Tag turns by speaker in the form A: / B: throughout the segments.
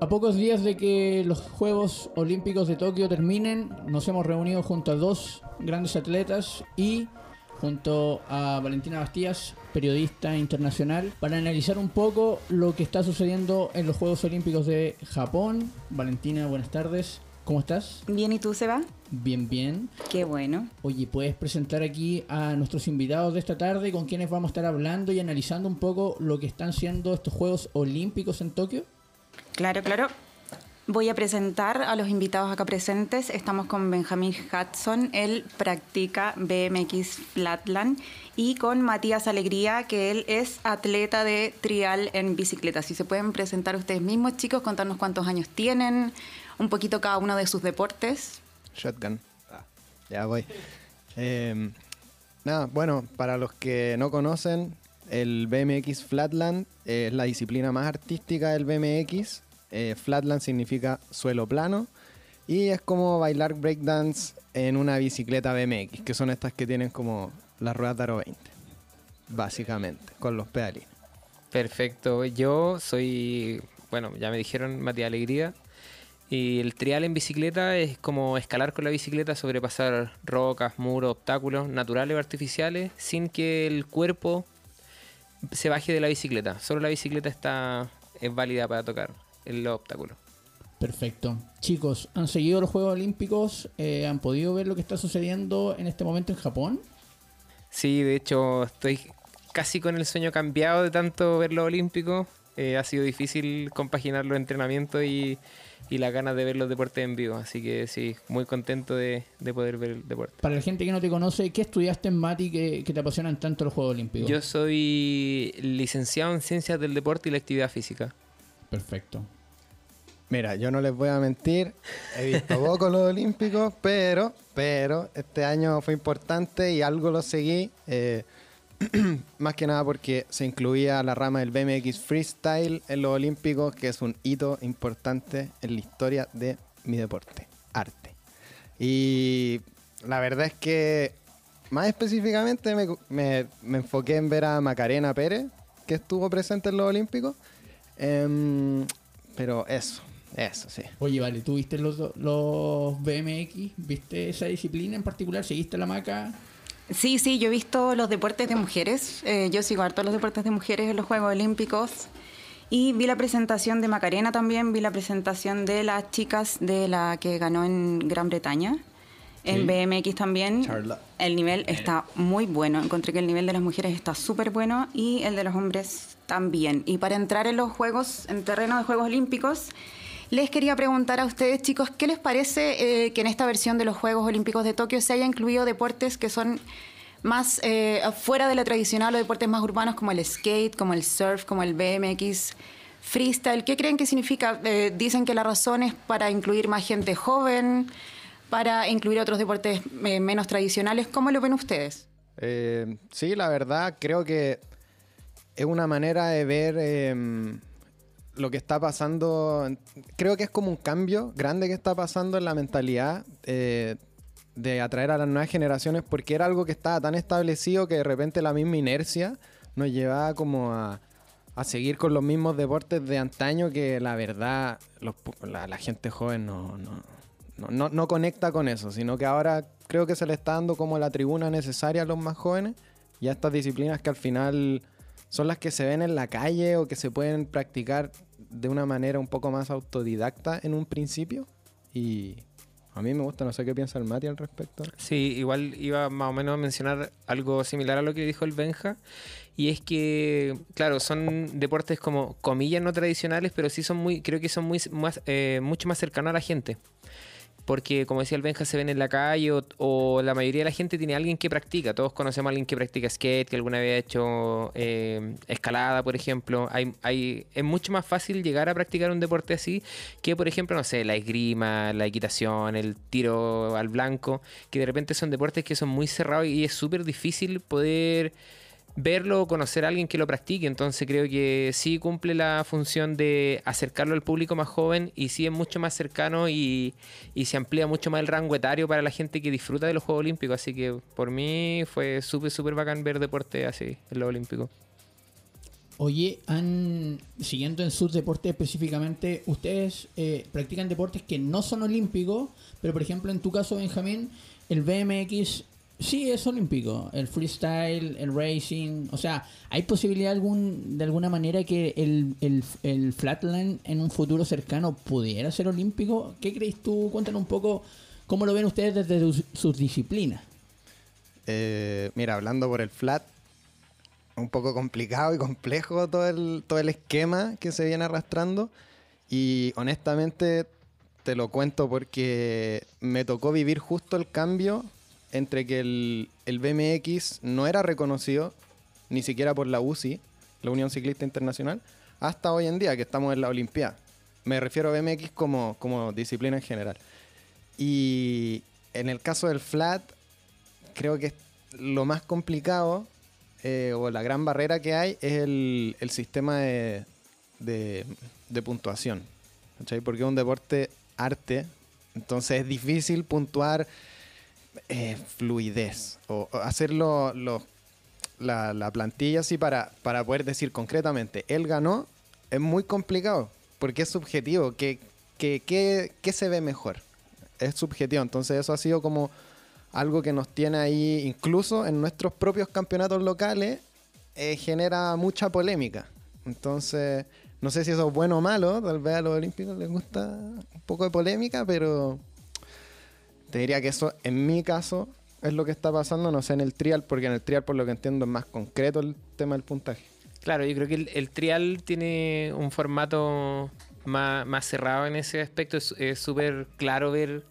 A: A pocos días de que los Juegos Olímpicos de Tokio terminen, nos hemos reunido junto a dos grandes atletas y junto a Valentina Bastías, periodista internacional, para analizar un poco lo que está sucediendo en los Juegos Olímpicos de Japón. Valentina, buenas tardes. ¿Cómo estás?
B: Bien, ¿y tú, Seba?
A: Bien, bien.
B: Qué bueno.
A: Oye, ¿puedes presentar aquí a nuestros invitados de esta tarde con quienes vamos a estar hablando y analizando un poco lo que están siendo estos Juegos Olímpicos en Tokio?
B: Claro, claro. Voy a presentar a los invitados acá presentes. Estamos con Benjamín Hudson, él practica BMX Flatland, y con Matías Alegría, que él es atleta de trial en bicicleta. Si se pueden presentar ustedes mismos, chicos, contarnos cuántos años tienen, un poquito cada uno de sus deportes.
C: Shotgun. Ah, ya voy. Eh, nada, bueno, para los que no conocen, el BMX Flatland es la disciplina más artística del BMX. Eh, flatland significa suelo plano. Y es como bailar breakdance en una bicicleta BMX, que son estas que tienen como las ruedas de Aro 20. Básicamente, con los pedalines.
D: Perfecto. Yo soy, bueno, ya me dijeron Matías Alegría. Y el trial en bicicleta es como escalar con la bicicleta, sobrepasar rocas, muros, obstáculos naturales o artificiales, sin que el cuerpo se baje de la bicicleta. Solo la bicicleta está es válida para tocar el obstáculo.
A: Perfecto. Chicos, ¿han seguido los Juegos Olímpicos? Eh, ¿Han podido ver lo que está sucediendo en este momento en Japón?
D: Sí, de hecho estoy casi con el sueño cambiado de tanto ver los Olímpicos. Eh, ha sido difícil compaginar los entrenamientos y, y las ganas de ver los deportes en vivo. Así que sí, muy contento de, de poder ver el deporte.
A: Para la gente que no te conoce, ¿qué estudiaste en Mati que, que te apasionan tanto los Juegos Olímpicos?
D: Yo soy licenciado en Ciencias del Deporte y la Actividad Física.
A: Perfecto.
C: Mira, yo no les voy a mentir, he visto poco los Olímpicos, pero, pero este año fue importante y algo lo seguí, eh, más que nada porque se incluía la rama del BMX Freestyle en los Olímpicos, que es un hito importante en la historia de mi deporte, arte. Y la verdad es que más específicamente me, me- me enfoqué en ver a Macarena Pérez, que estuvo presente en los Olímpicos. Em, pero eso, eso, sí.
A: Oye, vale, ¿tú viste los, los BMX? ¿Viste esa disciplina en particular? ¿Seguiste la maca?
B: Sí, sí, yo he visto los deportes de mujeres. Eh, yo sigo harto los deportes de mujeres en los Juegos Olímpicos. Y vi la presentación de Macarena también, vi la presentación de las chicas de la que ganó en Gran Bretaña. En
A: Sí.
B: BMX también. El nivel está muy bueno. Encontré que el nivel de las mujeres está súper bueno y el de los hombres también. Y para entrar en los Juegos, en terreno de Juegos Olímpicos, les quería preguntar a ustedes, chicos, ¿qué les parece eh, que en esta versión de los Juegos Olímpicos de Tokio se haya incluido deportes que son más eh, fuera de lo tradicional o deportes más urbanos como el skate, como el surf, como el BMX? Freestyle, ¿qué creen que significa? Eh, dicen que la razón es para incluir más gente joven, para incluir otros deportes menos tradicionales. ¿Cómo lo ven ustedes?
C: Sí, la verdad, creo que es una manera de ver em, lo que está pasando. Creo que es como un cambio grande que está pasando en la mentalidad eh, de atraer a las nuevas generaciones, porque era algo que estaba tan establecido que de repente la misma inercia nos llevaba como a, a seguir con los mismos deportes de antaño que la verdad los la, la gente joven no, no, no- no conecta con eso, sino que ahora creo que se le está dando como la tribuna necesaria a los más jóvenes y a estas disciplinas que al final son las que se ven en la calle o que se pueden practicar de una manera un poco más autodidacta en un principio. Y a mí me gusta, no sé qué piensa el Mati al respecto.
D: Sí, igual iba más o menos a mencionar algo similar a lo que dijo el Benja. Y es que, claro, son deportes como comillas no tradicionales, pero sí son muy, creo que son muy más, eh, mucho más cercanos a la gente. Porque, como decía el Benja, se ven en la calle o, la mayoría de la gente tiene alguien que practica. Todos conocemos a alguien que practica skate, que alguna vez ha hecho eh, escalada, por ejemplo. Hay, hay, es mucho más fácil llegar a practicar un deporte así que, por ejemplo, no sé, la esgrima, la equitación, el tiro al blanco, que de repente son deportes que son muy cerrados y es súper difícil poder verlo o conocer a alguien que lo practique. Entonces creo que sí cumple la función de acercarlo al público más joven y sí es mucho más cercano y, y se amplía mucho más el rango etario para la gente que disfruta de los Juegos Olímpicos. Así que por mí fue súper, súper bacán ver deporte así en los Olímpicos.
A: Oye, siguiendo en sus deportes específicamente, ustedes eh, practican deportes que no son olímpicos, pero por ejemplo en tu caso, Benjamín, el BMX sí es olímpico, el freestyle, el racing, o sea, ¿hay posibilidad algún, de alguna manera que el, el, el flatland en un futuro cercano pudiera ser olímpico? ¿Qué crees tú? Cuéntanos un poco cómo lo ven ustedes desde sus, sus disciplinas.
C: Eh, mira, hablando por el flat, un poco complicado y complejo todo el, todo el esquema que se viene arrastrando. Y honestamente te lo cuento porque me tocó vivir justo el cambio entre que el, BMX no era reconocido ni siquiera por la UCI, la Unión Ciclista Internacional, hasta hoy en día que estamos en la Olimpiada. Me refiero a BMX como, como disciplina en general. Y en el caso del flat, creo que lo más complicado eh, o la gran barrera que hay es el, el sistema de, de, de puntuación. ¿cachai? Porque es un deporte arte, entonces es difícil puntuar eh, fluidez o, o hacerlo lo- la, la plantilla así para, para poder decir concretamente, él ganó, es muy complicado porque es subjetivo. ¿Qué, qué, qué- qué se ve mejor? Es subjetivo, entonces eso ha sido como algo que nos tiene ahí, incluso en nuestros propios campeonatos locales, eh, genera mucha polémica. Entonces, no sé si eso es bueno o malo, tal vez a los olímpicos les gusta un poco de polémica, pero te diría que eso, en mi caso, es lo que está pasando, no sé en el trial, porque en el trial, por lo que entiendo, es más concreto el tema del puntaje.
D: Claro, yo creo que el, trial tiene un formato más, más cerrado en ese aspecto. Es súper claro ver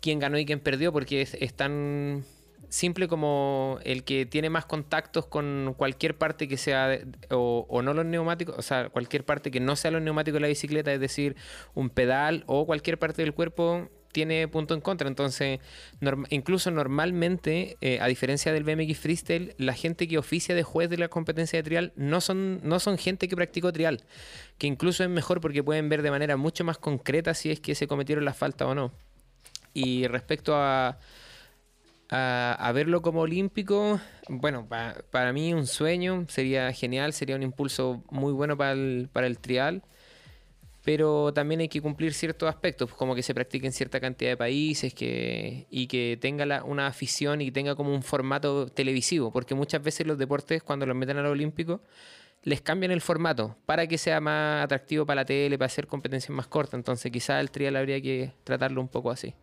D: quién ganó y quién perdió, porque es, tan simple como el que tiene más contactos con cualquier parte que sea, o, o no los neumáticos, o sea, cualquier parte que no sea los neumáticos de la bicicleta, es decir, un pedal o cualquier parte del cuerpo tiene punto en contra. Entonces, incluso normalmente, eh, a diferencia del BMX Freestyle, la gente que oficia de juez de la competencia de trial no son, no son gente que practicó trial, que incluso es mejor porque pueden ver de manera mucho más concreta si es que se cometieron las faltas o no. Y respecto a, a, a verlo como olímpico, bueno, pa- para mí un sueño, sería genial, sería un impulso muy bueno para el, para el trial pero también hay que cumplir ciertos aspectos, como que se practique en cierta cantidad de países que, y que tenga la- una afición y tenga como un formato televisivo, porque muchas veces los deportes cuando los meten a los olímpicos les cambian el formato para que sea más atractivo para la tele, para hacer competencias más cortas, entonces quizás el trial habría que tratarlo un poco así.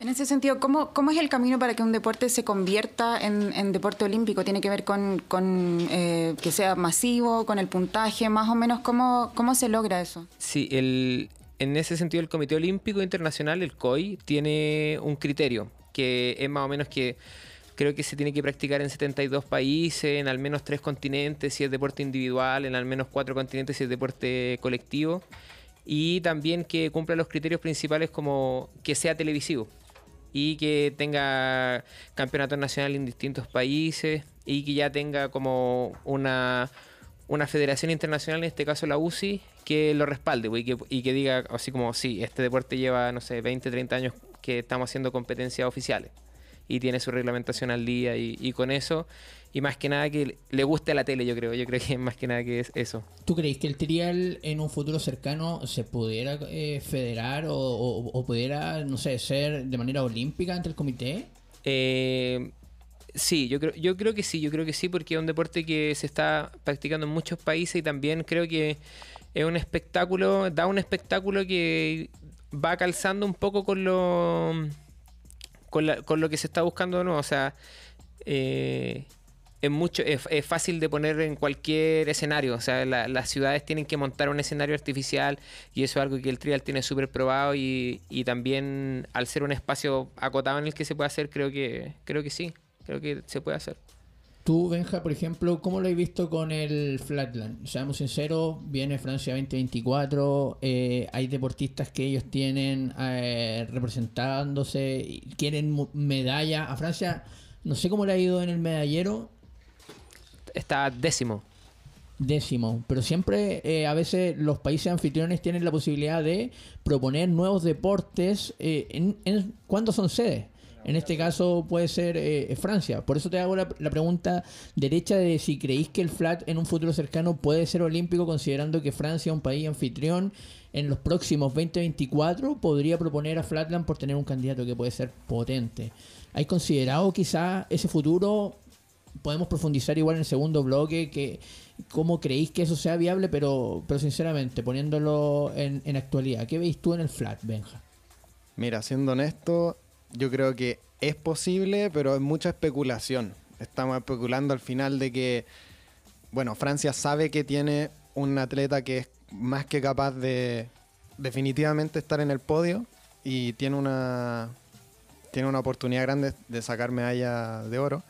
B: En ese sentido, ¿cómo, es el camino para que un deporte se convierta en, deporte olímpico? ¿Tiene que ver con, eh, que sea masivo, con el puntaje, más o menos? ¿Cómo, cómo se logra eso?
D: Sí, el, en ese sentido el Comité Olímpico Internacional, el COI, tiene un criterio que es más o menos que creo que se tiene que practicar en 72 países, en al menos tres continentes si es deporte individual, en al menos cuatro continentes si es deporte colectivo y también que cumpla los criterios principales como que sea televisivo y que tenga campeonatos nacionales en distintos países y que ya tenga como una, una federación internacional, en este caso la UCI, que lo respalde y que, y que diga así como, sí, este deporte lleva, no sé, 20, 30 años que estamos haciendo competencias oficiales y tiene su reglamentación al día y con eso, y más que nada que le guste a la tele, yo creo, yo creo que más que nada que es eso.
A: ¿Tú crees que el trial en un futuro cercano se pudiera eh, federar o, o- o pudiera, no sé, ser de manera olímpica ante el comité?
D: Eh, sí, yo creo, yo creo que sí, yo creo que sí, porque es un deporte que se está practicando en muchos países y también creo que es un espectáculo, da un espectáculo que va calzando un poco con lo con, la- con lo que se está buscando, ¿no? O sea, eh, es mucho, es, es fácil de poner en cualquier escenario. O sea, la- las ciudades tienen que montar un escenario artificial y eso es algo que el trial tiene súper probado y, y también al ser un espacio acotado en el que se puede hacer, creo que, creo que sí, creo que se puede hacer.
A: Tú, Benja, por ejemplo, ¿cómo lo has visto con el Flatland? Seamos sinceros, viene Francia 2024, eh, hay deportistas que ellos tienen eh, representándose, quieren medalla. A Francia, no sé cómo le ha ido en el medallero,
D: Está décimo.
A: décimo, pero siempre eh, a veces los países anfitriones tienen la posibilidad de proponer nuevos deportes. Eh, en, en- ¿Cuándo son sedes? En este caso puede ser eh, Francia. Por eso te hago la, pregunta derecha de si creéis que el flat en un futuro cercano puede ser olímpico, considerando que Francia un país anfitrión. En los próximos 2024 podría proponer a Flatland por tener un candidato que puede ser potente. ¿Hay considerado quizá ese futuro? Podemos profundizar igual en el segundo bloque, que cómo creéis que eso sea viable, pero, pero sinceramente, poniéndolo en, en actualidad, ¿qué veis tú en el flat, Benja?
C: Mira, siendo honesto, yo creo que es posible, pero es mucha especulación. Estamos especulando al final de que, bueno, Francia sabe que tiene un atleta que es más que capaz de definitivamente estar en el podio y tiene una, tiene una oportunidad grande de sacar medalla de oro.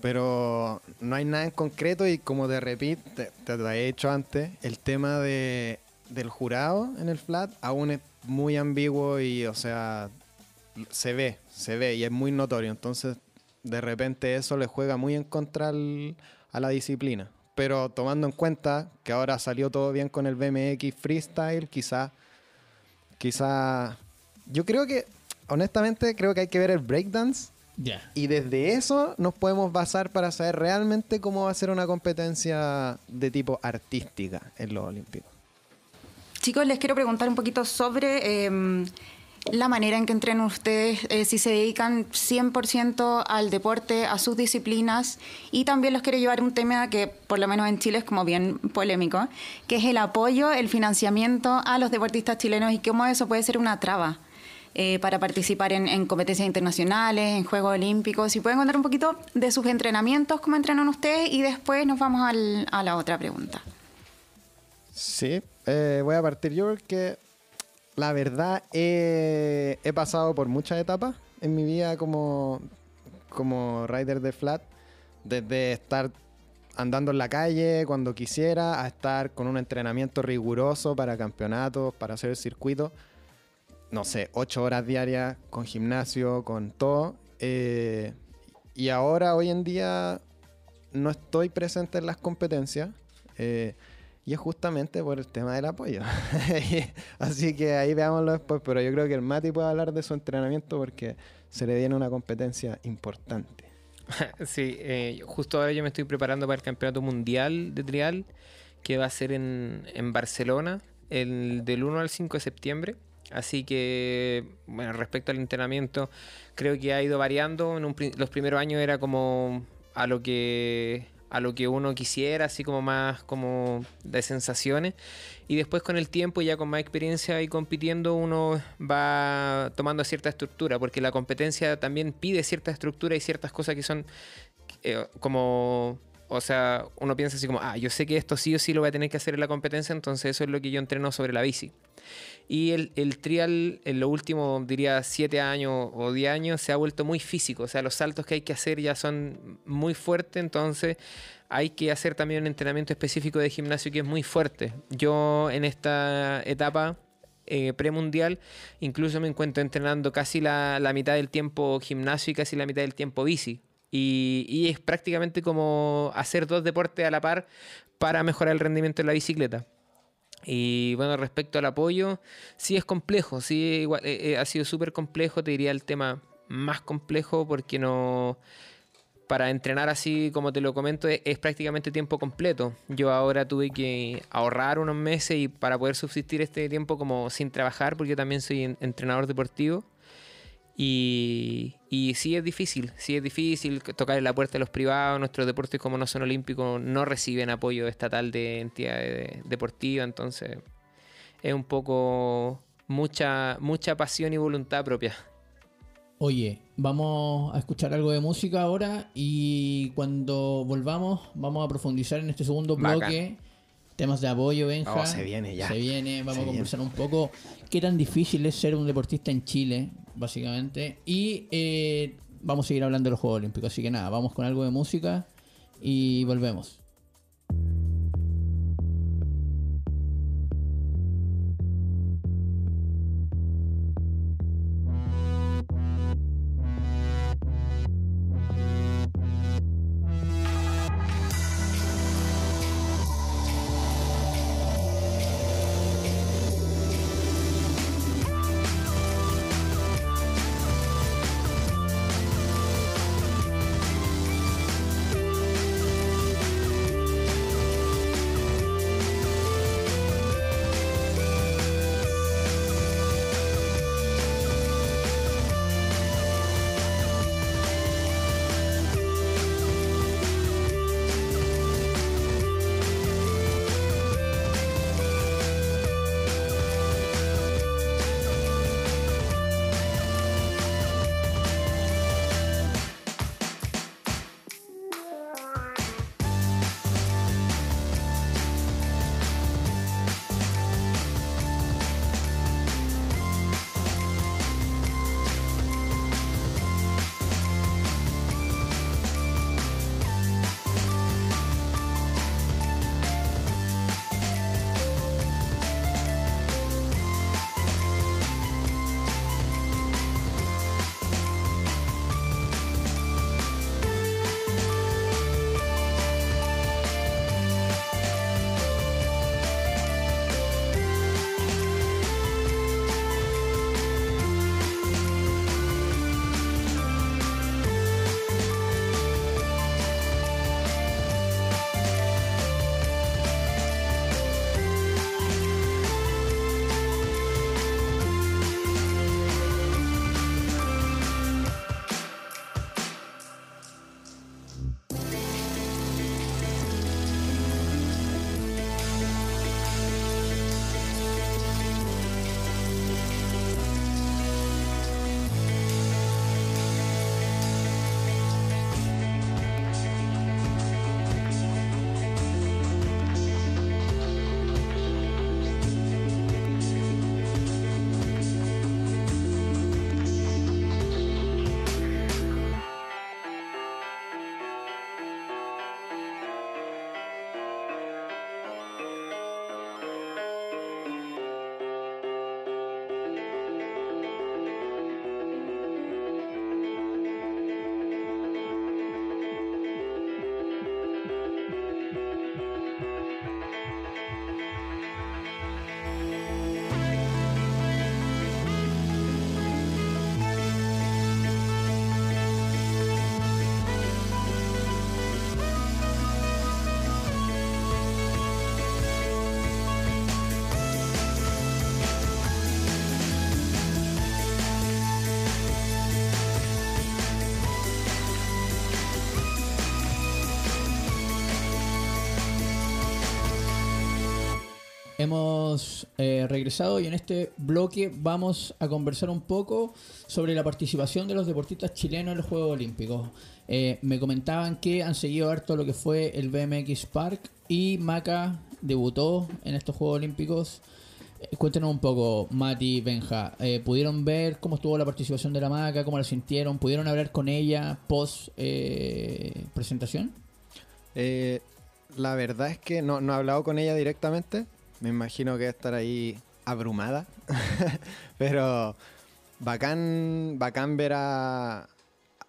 C: Pero no hay nada en concreto y como te repito, te, te lo he dicho antes, el tema de, del jurado en el flat aún es muy ambiguo y, o sea, se ve, se ve y es muy notorio. Entonces, de repente eso le juega muy en contra al, a la disciplina. Pero tomando en cuenta que ahora salió todo bien con el BMX Freestyle, quizá, quizá, yo creo que, honestamente, creo que hay que ver el breakdance.
A: Yeah.
C: Y desde eso nos podemos basar para saber realmente cómo va a ser una competencia de tipo artística en los Olímpicos.
B: Chicos, les quiero preguntar un poquito sobre eh, la manera en que entrenan ustedes, eh, si se dedican 100% al deporte, a sus disciplinas, y también los quiero llevar un tema que por lo menos en Chile es como bien polémico, que es el apoyo, el financiamiento a los deportistas chilenos y cómo eso puede ser una traba. Eh, para participar en, en, competencias internacionales, en Juegos Olímpicos. Si pueden contar un poquito de sus entrenamientos, cómo entrenan ustedes y después nos vamos a la otra pregunta.
C: Sí, eh, voy a partir yo porque la verdad he, he, pasado por muchas etapas en mi vida como, como rider de flat, desde estar andando en la calle cuando quisiera, a estar con un entrenamiento riguroso para campeonatos, para hacer el circuito no sé, ocho horas diarias con gimnasio, con todo. Eh, y ahora, hoy en día, no estoy presente en las competencias. Eh, y es justamente por el tema del apoyo. Así que ahí veámoslo después. Pero yo creo que el Mati puede hablar de su entrenamiento porque se le viene una competencia importante.
D: sí, eh, justo ahora yo me estoy preparando para el Campeonato Mundial de Trial, que va a ser en, en Barcelona, el, del 1 al 5 de septiembre. Así que, bueno, respecto al entrenamiento, creo que ha ido variando. En un, los primeros años era como a lo que a lo que uno quisiera, así como más como de sensaciones. Y después con el tiempo, ya con más experiencia y compitiendo, uno va tomando cierta estructura, porque la competencia también pide cierta estructura y ciertas cosas que son eh, como o sea, uno piensa así como, ah, yo sé que esto sí o sí lo voy a tener que hacer en la competencia, entonces eso es lo que yo entreno sobre la bici. Y el, trial en los últimos, diría, 7 años o 10 años se ha vuelto muy físico, o sea, los saltos que hay que hacer ya son muy fuertes, entonces hay que hacer también un entrenamiento específico de gimnasio que es muy fuerte. Yo en esta etapa eh, premundial, incluso me encuentro entrenando casi la, la, mitad del tiempo gimnasio y casi la mitad del tiempo bici. Y, y, es prácticamente como hacer dos deportes a la par para mejorar el rendimiento de la bicicleta. Y bueno, respecto al apoyo, sí es complejo, sí igual, eh, ha sido súper complejo, te diría el tema más complejo porque no... Para entrenar así, como te lo comento, es, es, prácticamente tiempo completo. Yo ahora tuve que ahorrar unos meses y para poder subsistir este tiempo como sin trabajar, porque yo también soy entrenador deportivo. Y, y, sí es difícil, sí es difícil tocar en la puerta de los privados. Nuestros deportes, como no son olímpicos, no reciben apoyo estatal de entidades deportivas. Entonces, es un poco mucha, mucha pasión y voluntad propia.
A: Oye, vamos a escuchar algo de música ahora y cuando volvamos vamos a profundizar en este segundo bloque. Bacán temas de apoyo, Benja.
C: Oh, se viene ya.
A: Se viene, vamos se a conversar viene. un poco qué tan difícil es ser un deportista en Chile, básicamente. Y eh, vamos a seguir hablando de los Juegos Olímpicos. Así que nada, vamos con algo de música y volvemos. Hemos eh, regresado y en este bloque vamos a conversar un poco sobre la participación de los deportistas chilenos en los Juegos Olímpicos. Eh, me comentaban que han seguido harto lo que fue el BMX Park y Maca debutó en estos Juegos Olímpicos. Eh, Cuéntenos un poco, Mati, Benja. ¿Pudieron ver cómo estuvo la participación de la Maca? ¿Cómo la sintieron? ¿Pudieron hablar con ella post presentación?
C: La verdad es que no, no he hablado con ella directamente. Me imagino que estar ahí abrumada. Pero bacán, bacán ver a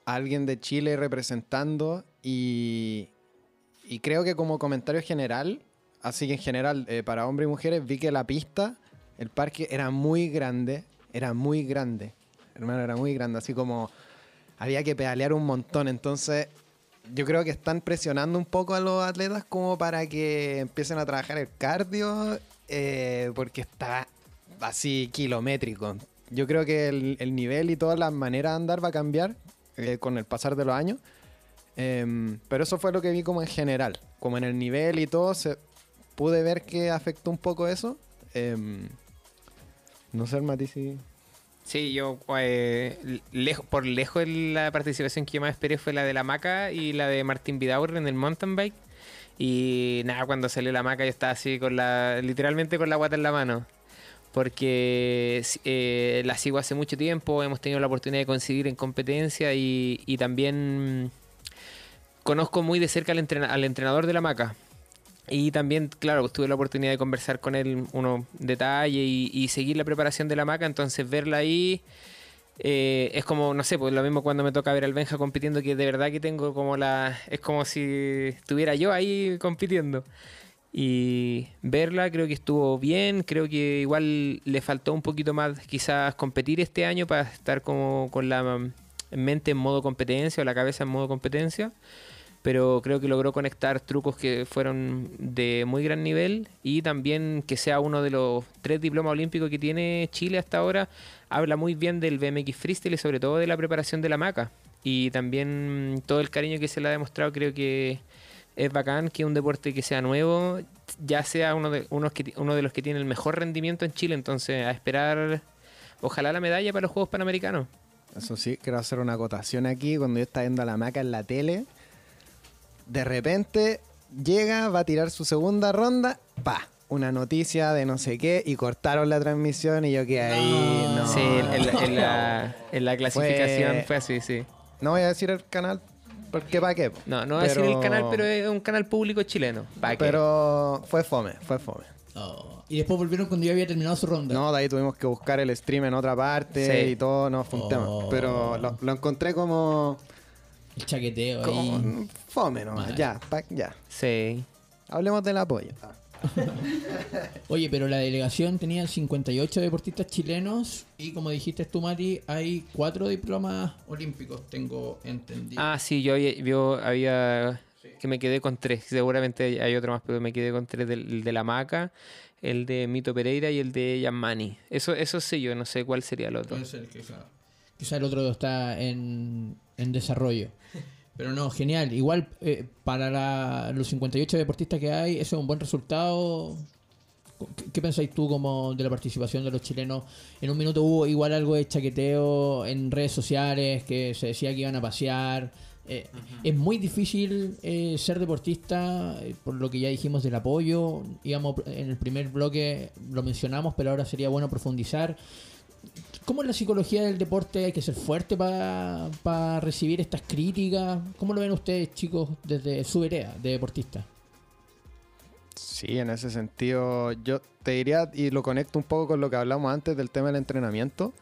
C: alguien de Chile representando y, y creo que como comentario general, así que en general eh, para hombres y mujeres, vi que la pista, el parque era muy grande, era muy grande. Hermano, era muy grande, así como había que pedalear un montón. Entonces, yo creo que están presionando un poco a los atletas como para que empiecen a trabajar el cardio, eh, porque está así kilométrico. Yo creo que el, el nivel y todas las maneras de andar va a cambiar eh, con el pasar de los años. Em, pero eso fue lo que vi como en general. Como en el nivel y todo, se, pude ver que afectó un poco eso. Em, no sé, Mati, si...
D: Sí, yo eh, por lejos la participación que yo más esperé fue la de la Maca y la de Martín Vidaur en el mountain bike. Y nada, cuando salió la Maca yo estaba así con la, literalmente con la guata en la mano. Porque eh, la sigo hace mucho tiempo, hemos tenido la oportunidad de coincidir en competencia y, y también mm, conozco muy de cerca al entrenador de la Maca. Y también, claro, tuve la oportunidad de conversar con él unos detalles y, y seguir la preparación de la maca, entonces verla ahí eh, es como, no sé, pues lo mismo cuando me toca ver al Benja compitiendo, que de verdad que tengo como la... Es como si estuviera yo ahí compitiendo. Y verla creo que estuvo bien, creo que igual le faltó un poquito más quizás competir este año para estar como con la mm, mente en modo competencia o la cabeza en modo competencia pero creo que logró conectar trucos que fueron de muy gran nivel y también que sea uno de los tres diplomas olímpicos que tiene Chile hasta ahora, habla muy bien del BMX freestyle y sobre todo de la preparación de la maca. Y también mm, todo el cariño que se le ha demostrado creo que es bacán que un deporte que sea nuevo ya sea uno de, uno de los que tiene el mejor rendimiento en Chile, entonces a esperar ojalá la medalla para los Juegos Panamericanos.
C: Eso sí, quiero hacer una acotación aquí. Cuando yo estaba viendo a la maca en la tele, de repente llega, va a tirar su segunda ronda, pa, una noticia de no sé qué, y cortaron la transmisión y yo quedé ahí. No,
D: Sí, en, en la, en la- en la clasificación
C: Fue-
D: fue así, sí.
C: No voy a decir el canal, porque pa' qué.
D: No, no voy a decir el canal, pero es un canal público chileno. ¿Pa' qué?
C: Pero fue fome, fue fome.
A: Oh, Y después volvieron cuando ya había terminado su ronda.
C: No, de ahí tuvimos que buscar el stream en otra parte
D: Sí.
C: y todo, no, fue un
A: Oh.
C: tema. Pero lo, lo encontré como,
A: El chaqueteo ahí.
C: Fome, ¿no?
A: Mal.
C: Ya, pa- ya.
D: Sí.
C: Hablemos del apoyo.
A: Oye, pero la delegación tenía 58 deportistas chilenos y como dijiste tú, Mati, hay cuatro diplomas olímpicos, tengo entendido.
D: Ah, sí, yo había, yo había- que me quedé con tres. Seguramente hay otro más, pero me quedé con tres del el de la Maca, el de Mito Pereira y el de Yamani. Eso, eso sí, yo no sé cuál sería el otro.
A: Puede ser que quizá el otro está en, en desarrollo. Pero no, genial. Igual eh, para la- los 58 deportistas que hay, eso es un buen resultado. ¿Qué, qué pensáis tú como de la participación de los chilenos? En un minuto hubo igual algo de chaqueteo en redes sociales, que se decía que iban a pasear. Eh, Es muy difícil eh, ser deportista, eh, por lo que ya dijimos del apoyo. Íbamos, en el primer bloque lo mencionamos, pero ahora sería bueno profundizar. ¿Cómo es la psicología del deporte? ¿Hay que ser fuerte para recibir estas críticas? ¿Cómo lo ven ustedes, chicos, desde su vereda de deportista?
C: Sí, en ese sentido, yo te diría, y lo conecto un poco con lo que hablamos antes del tema del entrenamiento.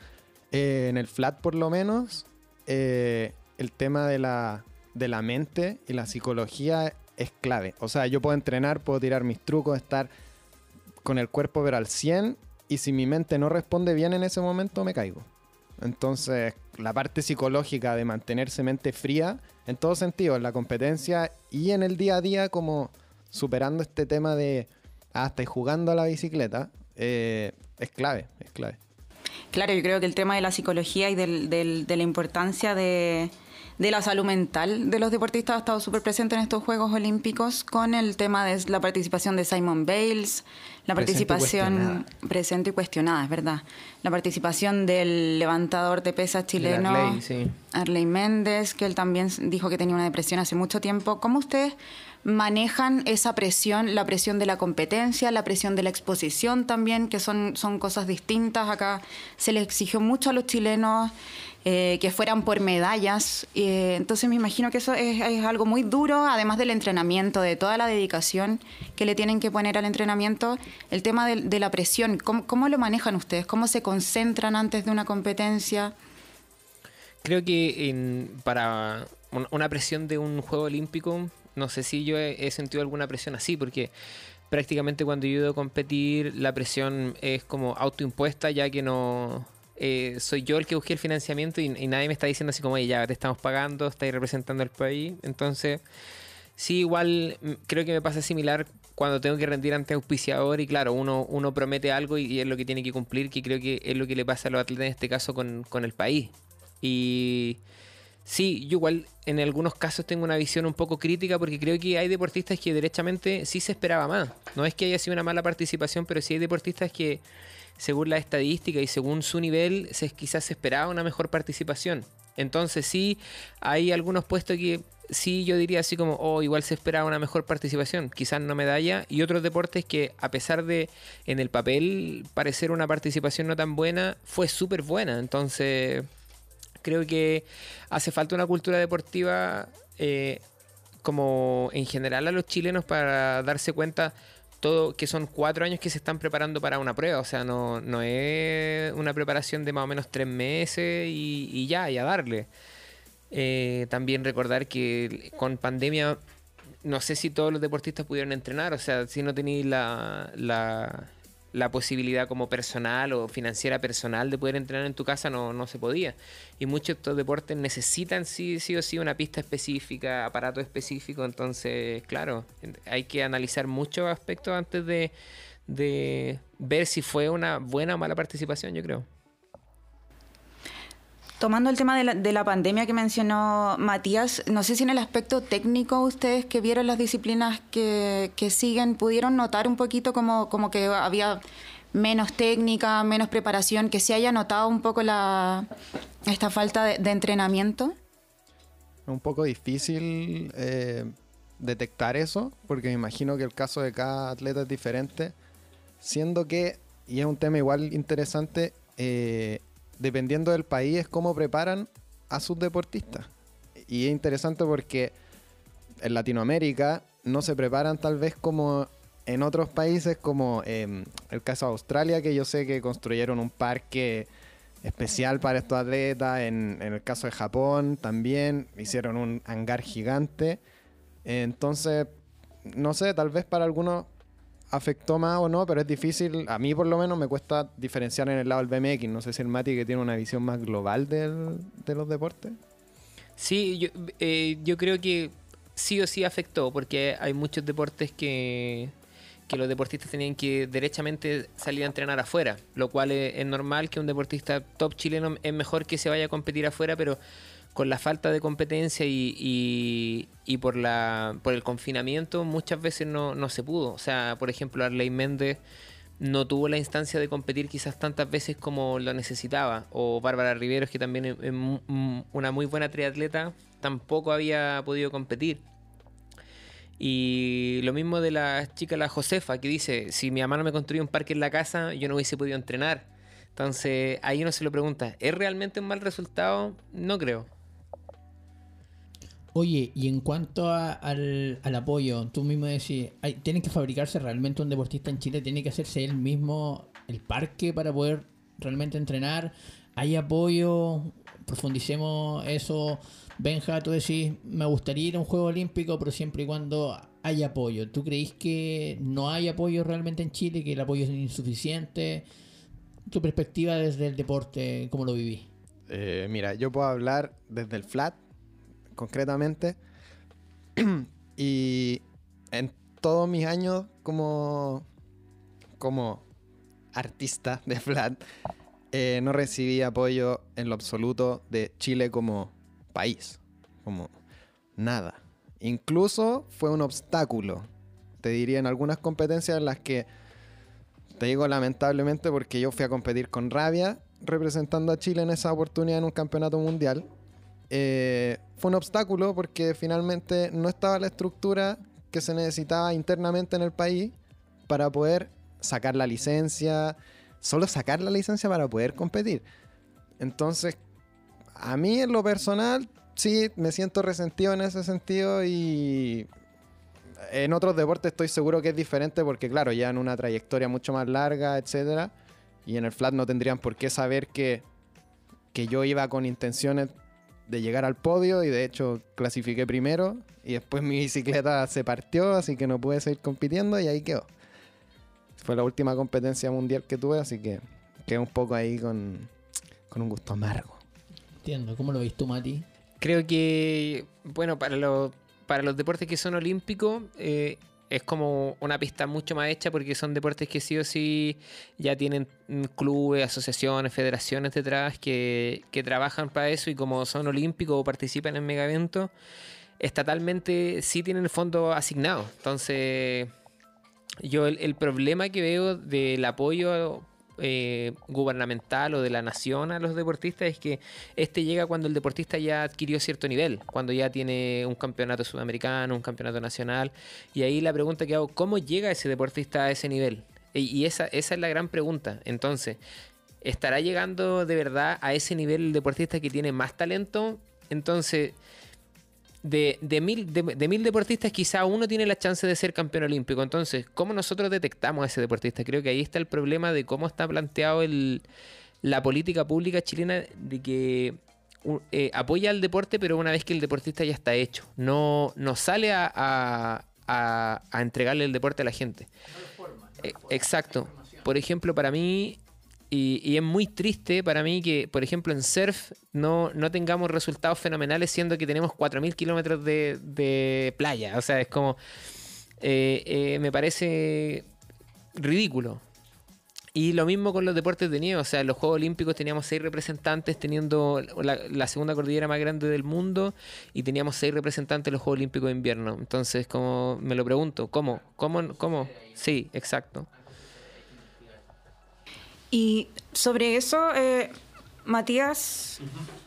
C: eh, en el flat, por lo menos, eh, el tema de la, de la mente y la psicología es clave. O sea, yo puedo entrenar, puedo tirar mis trucos, estar con el cuerpo pero al 100 y si mi mente no responde bien en ese momento me caigo. Entonces, la parte psicológica de mantenerse mente fría en todo sentido, en la competencia y en el día a día como superando este tema de ah, estáis jugando a la bicicleta, eh, es clave, es clave.
B: Claro, yo creo que el tema de la psicología y de la importancia de, de la salud mental de los deportistas ha estado súper presente en estos Juegos Olímpicos con el tema de la participación de Simon Bales, la participación presente y cuestionada, es verdad. La participación del levantador de pesas chileno Arley, Méndez, que él también dijo que tenía una depresión hace mucho tiempo. ¿Cómo ustedes manejan esa presión, la presión de la competencia, la presión de la exposición también, que son, son cosas distintas? Acá se les exigió mucho a los chilenos eh, que fueran por medallas. Eh, entonces me imagino que eso es, algo muy duro, además del entrenamiento, de toda la dedicación que le tienen que poner al entrenamiento. El tema de, la presión, ¿cómo, lo manejan ustedes? ¿Cómo se concentran antes de una competencia?
D: Creo que para una presión de un juego olímpico, no sé si yo he, sentido alguna presión así, porque prácticamente cuando yo a competir, la presión es como autoimpuesta, ya que no eh, soy yo el que busqué el financiamiento y, nadie me está diciendo así como, ya te estamos pagando, estáis representando al país. Entonces, sí, igual mm, creo que me pasa similar cuando tengo que rendir ante auspiciador y claro, uno, uno promete algo y, es lo que tiene que cumplir, que creo que es lo que le pasa a los atletas en este caso con, con el país. Y sí, yo igual en algunos casos tengo una visión un poco crítica porque creo que hay deportistas que derechamente sí se esperaba más. No es que haya sido una mala participación, pero sí hay deportistas que según la estadística y según su nivel, se, quizás se esperaba una mejor participación. Entonces sí, hay algunos puestos que sí yo diría así como, oh, igual se esperaba una mejor participación, quizás no medalla, y otros deportes que a pesar de en el papel parecer una participación no tan buena, fue súper buena. Entonces creo que hace falta una cultura deportiva eh, como en general a los chilenos para darse cuenta todo, que son cuatro años que se están preparando para una prueba, o sea, no, no es una preparación de más o menos tres meses y, ya, y a darle. Eh, también recordar que con pandemia, no sé si todos los deportistas pudieron entrenar, o sea, si no tenéis la, la la posibilidad como personal o financiera personal de poder entrenar en tu casa no, no se podía. Y muchos de estos deportes necesitan sí, sí o sí una pista específica, aparato específico, entonces, claro, hay que analizar muchos aspectos antes de, de ver si fue una buena o mala participación, yo creo.
B: Tomando el tema de la, de la, pandemia que mencionó Matías, no sé si en el aspecto técnico ustedes que vieron las disciplinas que, siguen pudieron notar un poquito como, como que había menos técnica, menos preparación, que se haya notado un poco esta falta de, entrenamiento.
C: Es un poco difícil eh, detectar eso, porque me imagino que el caso de cada atleta es diferente, siendo que, y es un tema igual interesante, eh, dependiendo del país, es cómo preparan a sus deportistas. Y es interesante porque en Latinoamérica no se preparan tal vez como en otros países, como em, el caso de Australia, que yo sé que construyeron un parque especial para estos atletas. En, en el caso de Japón también hicieron un hangar gigante. Entonces, no sé, tal vez para algunos afectó más o no, pero es difícil, a mí por lo menos me cuesta diferenciar en el lado del BMX. No sé si el Mati que tiene una visión más global del, de los deportes.
D: Sí, yo, eh, yo creo que sí o sí afectó, porque hay muchos deportes que, que los deportistas tenían que derechamente salir a entrenar afuera, lo cual es, es normal que un deportista top chileno es mejor que se vaya a competir afuera, pero con la falta de competencia y, y, por, la, por el confinamiento muchas veces no, no, se pudo. O sea, por ejemplo, Arley Méndez no tuvo la instancia de competir quizás tantas veces como lo necesitaba. O Bárbara Riveros, que también es una muy buena triatleta, tampoco había podido competir. Y lo mismo de la chica, la Josefa, que dice, si mi mamá no me construyó un parque en la casa, yo no hubiese podido entrenar. Entonces ahí uno se lo pregunta, ¿es realmente un mal resultado? No creo.
A: Oye, y en cuanto al, apoyo, tú mismo decís, hay, tiene que fabricarse realmente un deportista en Chile, tiene que hacerse él mismo el parque para poder realmente entrenar. ¿Hay apoyo? Profundicemos eso. Benja, tú decís, me gustaría ir a un juego olímpico, pero siempre y cuando hay apoyo. ¿Tú creís que no hay apoyo realmente en Chile, que el apoyo es insuficiente? ¿Tu perspectiva desde el deporte, cómo lo viví?
C: Eh, mira, yo puedo hablar desde el flat, concretamente. y en todos mis años como, como artista de Flat, eh, no recibí apoyo en lo absoluto de Chile como país. como nada. Incluso fue un obstáculo, te diría, en algunas competencias en las que, te digo lamentablemente porque yo fui a competir con rabia representando a Chile en esa oportunidad en un campeonato mundial. Eh, fue un obstáculo porque finalmente no estaba la estructura que se necesitaba internamente en el país para poder sacar la licencia, solo sacar la licencia para poder competir. Entonces, a mí en lo personal, sí, me siento resentido en ese sentido y en otros deportes estoy seguro que es diferente porque, claro, ya en una trayectoria mucho más larga, etcétera, y en el flat no tendrían por qué saber que, que yo iba con intenciones de llegar al podio y de hecho clasifiqué primero y después mi bicicleta se partió, así que no pude seguir compitiendo y ahí quedó. Fue la última competencia mundial que tuve, así que quedé un poco ahí con, con un gusto amargo.
A: Entiendo. ¿Cómo lo ves tú, Mati?
D: Creo que, bueno, para, los para los deportes que son olímpicos, eh, es como una pista mucho más hecha porque son deportes que sí o sí ya tienen clubes, asociaciones, federaciones detrás que, que trabajan para eso y como son olímpicos o participan en mega eventos, estatalmente sí tienen el fondo asignado. Entonces, yo el, el problema que veo del apoyo eh, gubernamental o de la nación a los deportistas es que este llega cuando el deportista ya adquirió cierto nivel, cuando ya tiene un campeonato sudamericano, un campeonato nacional. Y ahí la pregunta que hago, ¿cómo llega ese deportista a ese nivel? Y, y esa, esa es la gran pregunta. Entonces, ¿estará llegando de verdad a ese nivel el deportista que tiene más talento? Entonces, de, de mil, de, de mil deportistas, quizá uno tiene la chance de ser campeón olímpico. Entonces, ¿cómo nosotros detectamos a ese deportista? Creo que ahí está el problema de cómo está planteado el, la política pública chilena de que eh, apoya al deporte, pero una vez que el deportista ya está hecho. No, no sale a, a- a- a entregarle el deporte a la gente. Eh, Exacto. Por ejemplo, para mí, y, y es muy triste para mí que, por ejemplo, en surf no, no tengamos resultados fenomenales siendo que tenemos 4.000 kilómetros de, playa. O sea, es como... eh, eh, me parece ridículo. Y lo mismo con los deportes de nieve. O sea, en los Juegos Olímpicos teníamos seis representantes teniendo la, la segunda cordillera más grande del mundo y teníamos seis representantes en los Juegos Olímpicos de invierno. Entonces, como me lo pregunto, ¿cómo? ¿Cómo? ¿Cómo? Sí, exacto.
B: Y sobre eso, eh, Matías,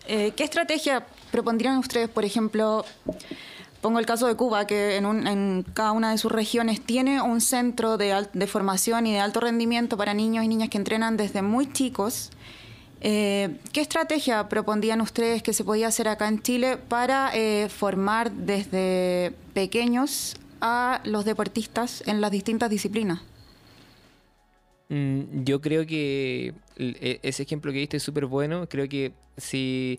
B: eh, ¿qué estrategia propondrían ustedes, por ejemplo? Pongo el caso de Cuba, que en, un- en cada una de sus regiones tiene un centro de, de formación y de alto rendimiento para niños y niñas que entrenan desde muy chicos. Eh, ¿Qué estrategia propondrían ustedes que se podía hacer acá en Chile para eh, formar desde pequeños a los deportistas en las distintas disciplinas?
D: Mm, Yo creo que e- ese ejemplo que diste es súper bueno. Creo que si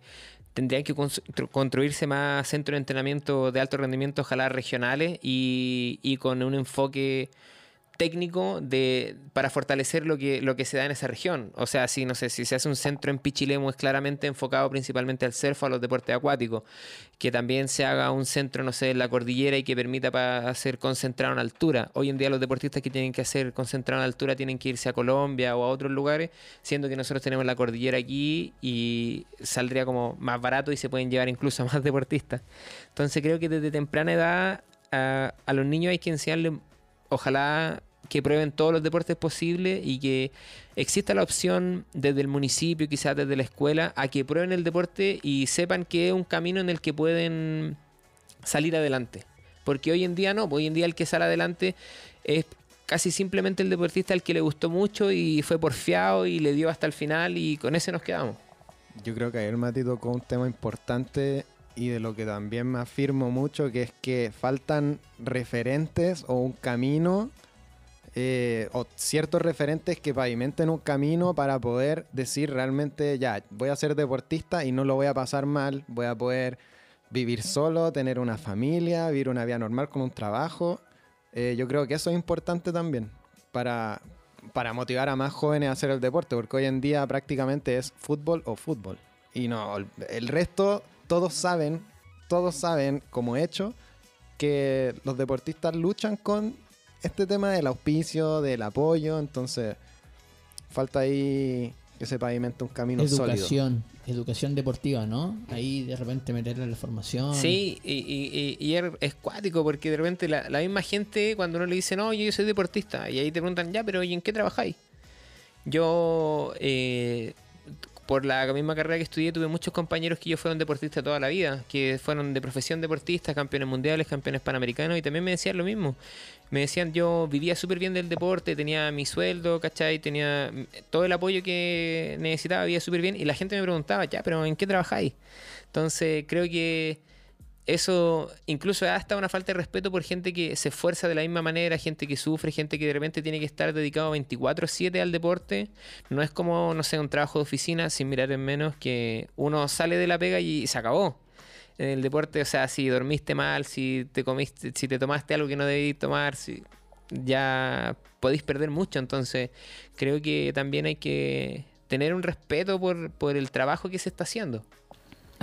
D: tendrían que cons- tr- construirse más centros de entrenamiento de alto rendimiento, ojalá regionales, y con un enfoque técnico de, para fortalecer lo que, lo que se da en esa región. O sea, si no sé, si se hace un centro en Pichilemu es claramente enfocado principalmente al surf o a los deportes acuáticos. Que también se haga un centro, no sé, en la cordillera y que permita para hacer concentrado en altura. Hoy en día los deportistas que tienen que hacer concentrado en altura tienen que irse a Colombia o a otros lugares, siendo que nosotros tenemos la cordillera aquí y saldría como más barato y se pueden llevar incluso a más deportistas. Entonces creo que desde temprana edad a, a los niños hay que enseñarles ojalá que prueben todos los deportes posibles y que exista la opción desde el municipio, quizás desde la escuela, a que prueben el deporte y sepan que es un camino en el que pueden salir adelante. Porque hoy en día no, hoy en día el que sale adelante es casi simplemente el deportista al que le gustó mucho y fue porfiado y le dio hasta el final y con ese nos quedamos.
C: Yo creo que ayer Mati tocó un tema importante y de lo que también me afirmo mucho, que es que faltan referentes o un camino, eh, o ciertos referentes que pavimenten un camino para poder decir realmente, ya, voy a ser deportista y no lo voy a pasar mal, voy a poder vivir solo, tener una familia, vivir una vida normal con un trabajo. Eh, yo creo que eso es importante también para, para motivar a más jóvenes a hacer el deporte, porque hoy en día prácticamente es fútbol o fútbol. Y no, el- resto, todos saben, todos saben como hecho que los deportistas luchan con este tema del auspicio, del apoyo, entonces falta ahí que se pavimente un camino sólido.
A: Educación, educación deportiva, ¿no? Ahí de repente meterle la formación.
D: Sí, y, y- y- y es- es cuático porque de repente la, la misma gente cuando uno le dice, no, yo soy deportista, y ahí te preguntan, ya, pero ¿y en qué trabajáis? Yo, eh, por la misma carrera que estudié, tuve muchos compañeros que ellos fueron deportistas toda la vida, que fueron de profesión deportistas, campeones mundiales, campeones panamericanos, y también me decían lo mismo. Me decían, yo vivía súper bien del deporte, tenía mi sueldo, ¿cachai? Tenía todo el apoyo que necesitaba, vivía súper bien, y la gente me preguntaba, ya, pero ¿en qué trabajáis? Entonces, creo que eso incluso hasta una falta de respeto por gente que se esfuerza de la misma manera, gente que sufre, gente que de repente tiene que estar dedicado 24/7 al deporte. No es como, no sé, un trabajo de oficina, sin mirar en menos, que uno sale de la pega y se acabó. En el deporte, o sea, si dormiste mal, si te comiste, si te tomaste algo que no debí tomar, ya podéis perder mucho. Entonces, creo que también hay que tener un respeto por, por el trabajo que se está haciendo.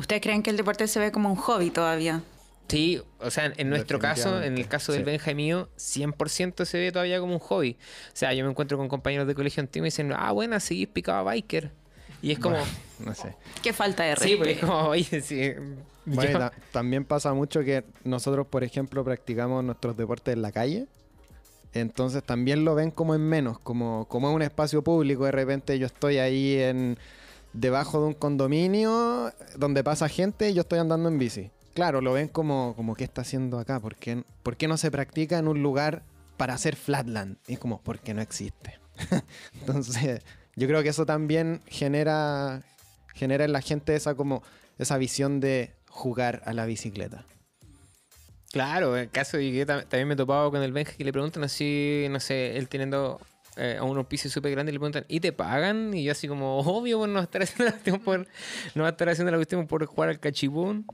B: ¿Ustedes creen que el deporte se ve como un hobby todavía?
D: Sí, o sea, en nuestro caso, en el caso del
C: sí.
D: Benja y mío, 100% se ve todavía como un hobby. O sea, yo me encuentro con compañeros de colegio antiguo y dicen, ah, buena, seguís picado a biker. Y es como,
C: No sé.
B: Qué falta de
D: sí,
B: respeto.
D: pues es como, oye, sí.
C: Bueno,
D: yo-
C: también pasa mucho que nosotros, por ejemplo, practicamos nuestros deportes en la calle. Entonces también lo ven como en menos, como, como es un espacio público. De repente yo estoy ahí en debajo de un condominio donde pasa gente y yo estoy andando en bici. Claro, lo ven como, como ¿qué está haciendo acá? ¿Por qué, no se practica en un lugar para hacer flatland? Y es como, porque no existe. Entonces, yo creo que eso también genera, genera en la gente esa como esa visión de jugar a la bicicleta.
D: Claro, en el caso de que tam- también me he topado con el Benja que le preguntan así, no sé, él teniendo eh, a unos pisos súper grandes y le preguntan, ¿y te pagan? Y yo así como, obvio, pues no va a estar haciendo la cuestión por, no estar haciendo la cuestión por jugar al cachipún.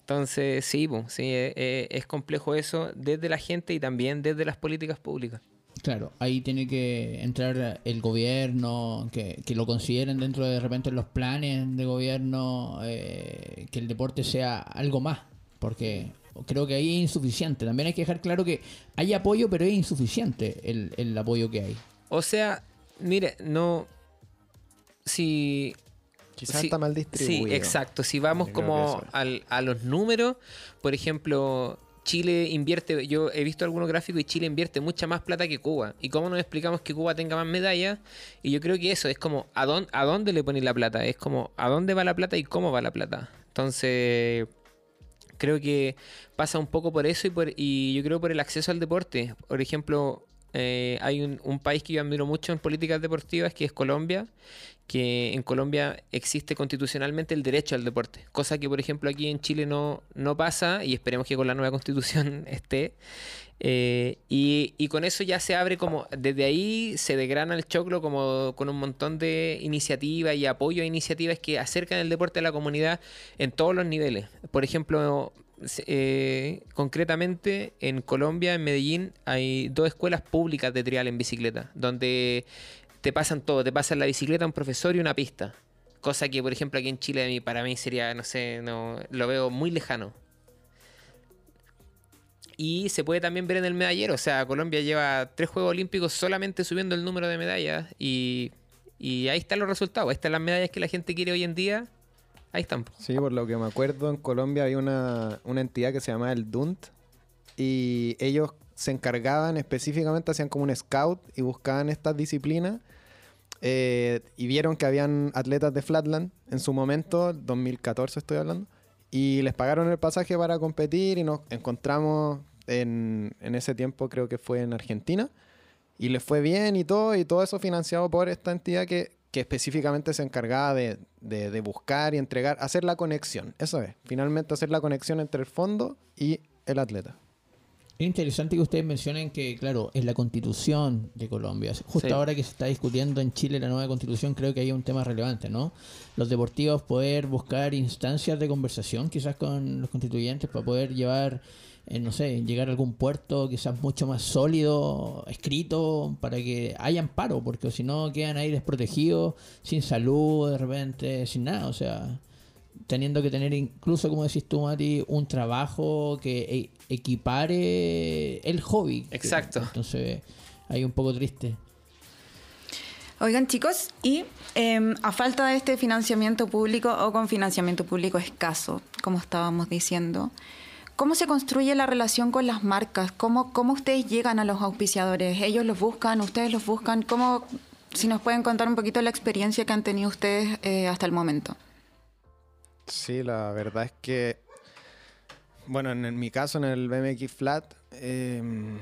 D: Entonces, sí, pues, sí, eh, eh, es complejo eso desde la gente y también desde las políticas públicas.
A: Claro, ahí tiene que entrar el gobierno, que, que lo consideren dentro de, de repente los planes de gobierno, que el deporte sea algo más, porque creo que ahí es insuficiente. También hay que dejar claro que hay apoyo, pero es insuficiente el, el apoyo que hay.
D: O sea, mire, no. Si.
C: Quizás
D: si-
C: está mal distribuido.
D: Sí, exacto. Si vamos
C: Yo
D: como al- a los números, por ejemplo, Chile invierte, yo he visto algunos gráficos y Chile invierte mucha más plata que Cuba. ¿Y cómo nos explicamos que Cuba tenga más medallas? Y yo creo que eso es como, ¿a dónde, a dónde le ponéis la plata? Es como, ¿a dónde va la plata y cómo va la plata? Entonces, creo que pasa un poco por eso y, por, y yo creo por el acceso al deporte. Por ejemplo, eh, hay un, un país que yo admiro mucho en políticas deportivas que es Colombia, que en Colombia existe constitucionalmente el derecho al deporte, cosa que por ejemplo aquí en Chile no, no pasa y esperemos que con la nueva constitución esté. Eh, y, con eso ya se abre como, desde ahí se degrana el choclo como con un montón de iniciativas y apoyo a iniciativas que acercan el deporte a la comunidad en todos los niveles. Por ejemplo, eh, concretamente en Colombia, en Medellín, hay dos escuelas públicas de trial en bicicleta, donde te pasan todo, te pasan la bicicleta, un profesor y una pista. Cosa que, por ejemplo, aquí en Chile para mí sería, no sé, no, lo veo muy lejano. Y se puede también ver en el medallero. O sea, Colombia lleva tres Juegos Olímpicos solamente subiendo el número de medallas. Y, ahí están los resultados. Ahí están las medallas que la gente quiere hoy en día. Ahí están.
C: Sí, por lo que me acuerdo, en Colombia había una, una entidad que se llamaba el DUNT y ellos se encargaban específicamente, hacían como un scout y buscaban estas disciplinas eh, y vieron que habían atletas de Flatland en su momento, 2014 estoy hablando, y les pagaron el pasaje para competir y nos encontramos en, ese tiempo, creo que fue en Argentina, y les fue bien y todo, y todo eso financiado por esta entidad que, específicamente se encargaba de buscar y entregar, hacer la conexión, eso es, finalmente hacer la conexión entre el fondo y el atleta.
A: Es interesante que ustedes mencionen que, claro, es la constitución de Colombia. Justo
D: Sí.
A: ahora que se está discutiendo en Chile la nueva constitución, creo que hay un tema relevante, ¿no? Los deportivos poder buscar instancias de conversación, quizás con los constituyentes, para poder llevar, eh, no sé, llegar a algún puerto quizás mucho más sólido, escrito, para que haya amparo, porque si no quedan ahí desprotegidos, sin salud, de repente, sin nada, o sea teniendo que tener incluso, como decís tú, Mati, un trabajo que e- equipare el hobby.
D: Exacto.
A: Entonces, ahí un poco triste.
B: Oigan chicos, y em, a falta de este financiamiento público o con financiamiento público escaso, como estábamos diciendo, ¿cómo se construye la relación con las marcas? ¿Cómo, cómo ustedes llegan a los auspiciadores? ¿Ellos los buscan? ¿Ustedes los buscan? ¿Cómo, si nos pueden contar un poquito la experiencia que han tenido ustedes eh, hasta el momento?
C: Sí, la verdad es que, bueno, en, mi caso, en el BMX Flat, em,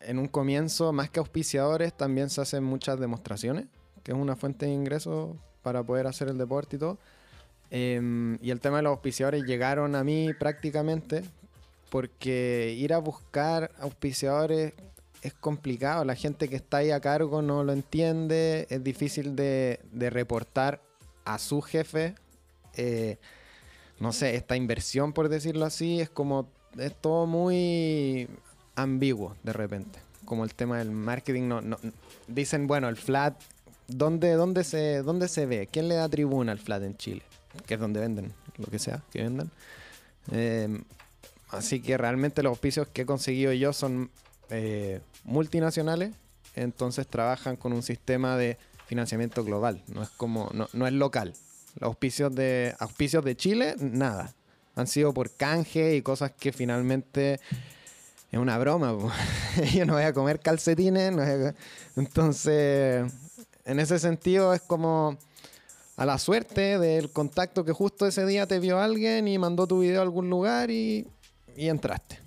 C: en un comienzo, más que auspiciadores, también se hacen muchas demostraciones, que es una fuente de ingresos para poder hacer el deporte y todo. Em, y el tema de los auspiciadores llegaron a mí prácticamente porque ir a buscar auspiciadores es complicado. La gente que está ahí a cargo no lo entiende. Es difícil de, reportar a su jefe. Eh, no sé, esta inversión, por decirlo así, es como. Es todo muy ambiguo de repente. Como el tema del marketing. No, no, dicen, bueno, el flat. ¿dónde, dónde, se, ¿Dónde se ve? ¿Quién le da tribuna al flat en Chile? Que es donde venden, lo que sea que vendan. Em, así que realmente los auspicios que he conseguido yo son eh, multinacionales. Entonces trabajan con un sistema de financiamiento global. No es como, no, no es local. Los auspicios de, auspicios de Chile, nada. Han sido por canje y cosas que finalmente es una broma. Yo no voy a comer calcetines. Entonces, en ese sentido es como a la suerte del contacto que justo ese día te vio alguien y mandó tu video a algún lugar y, y entraste.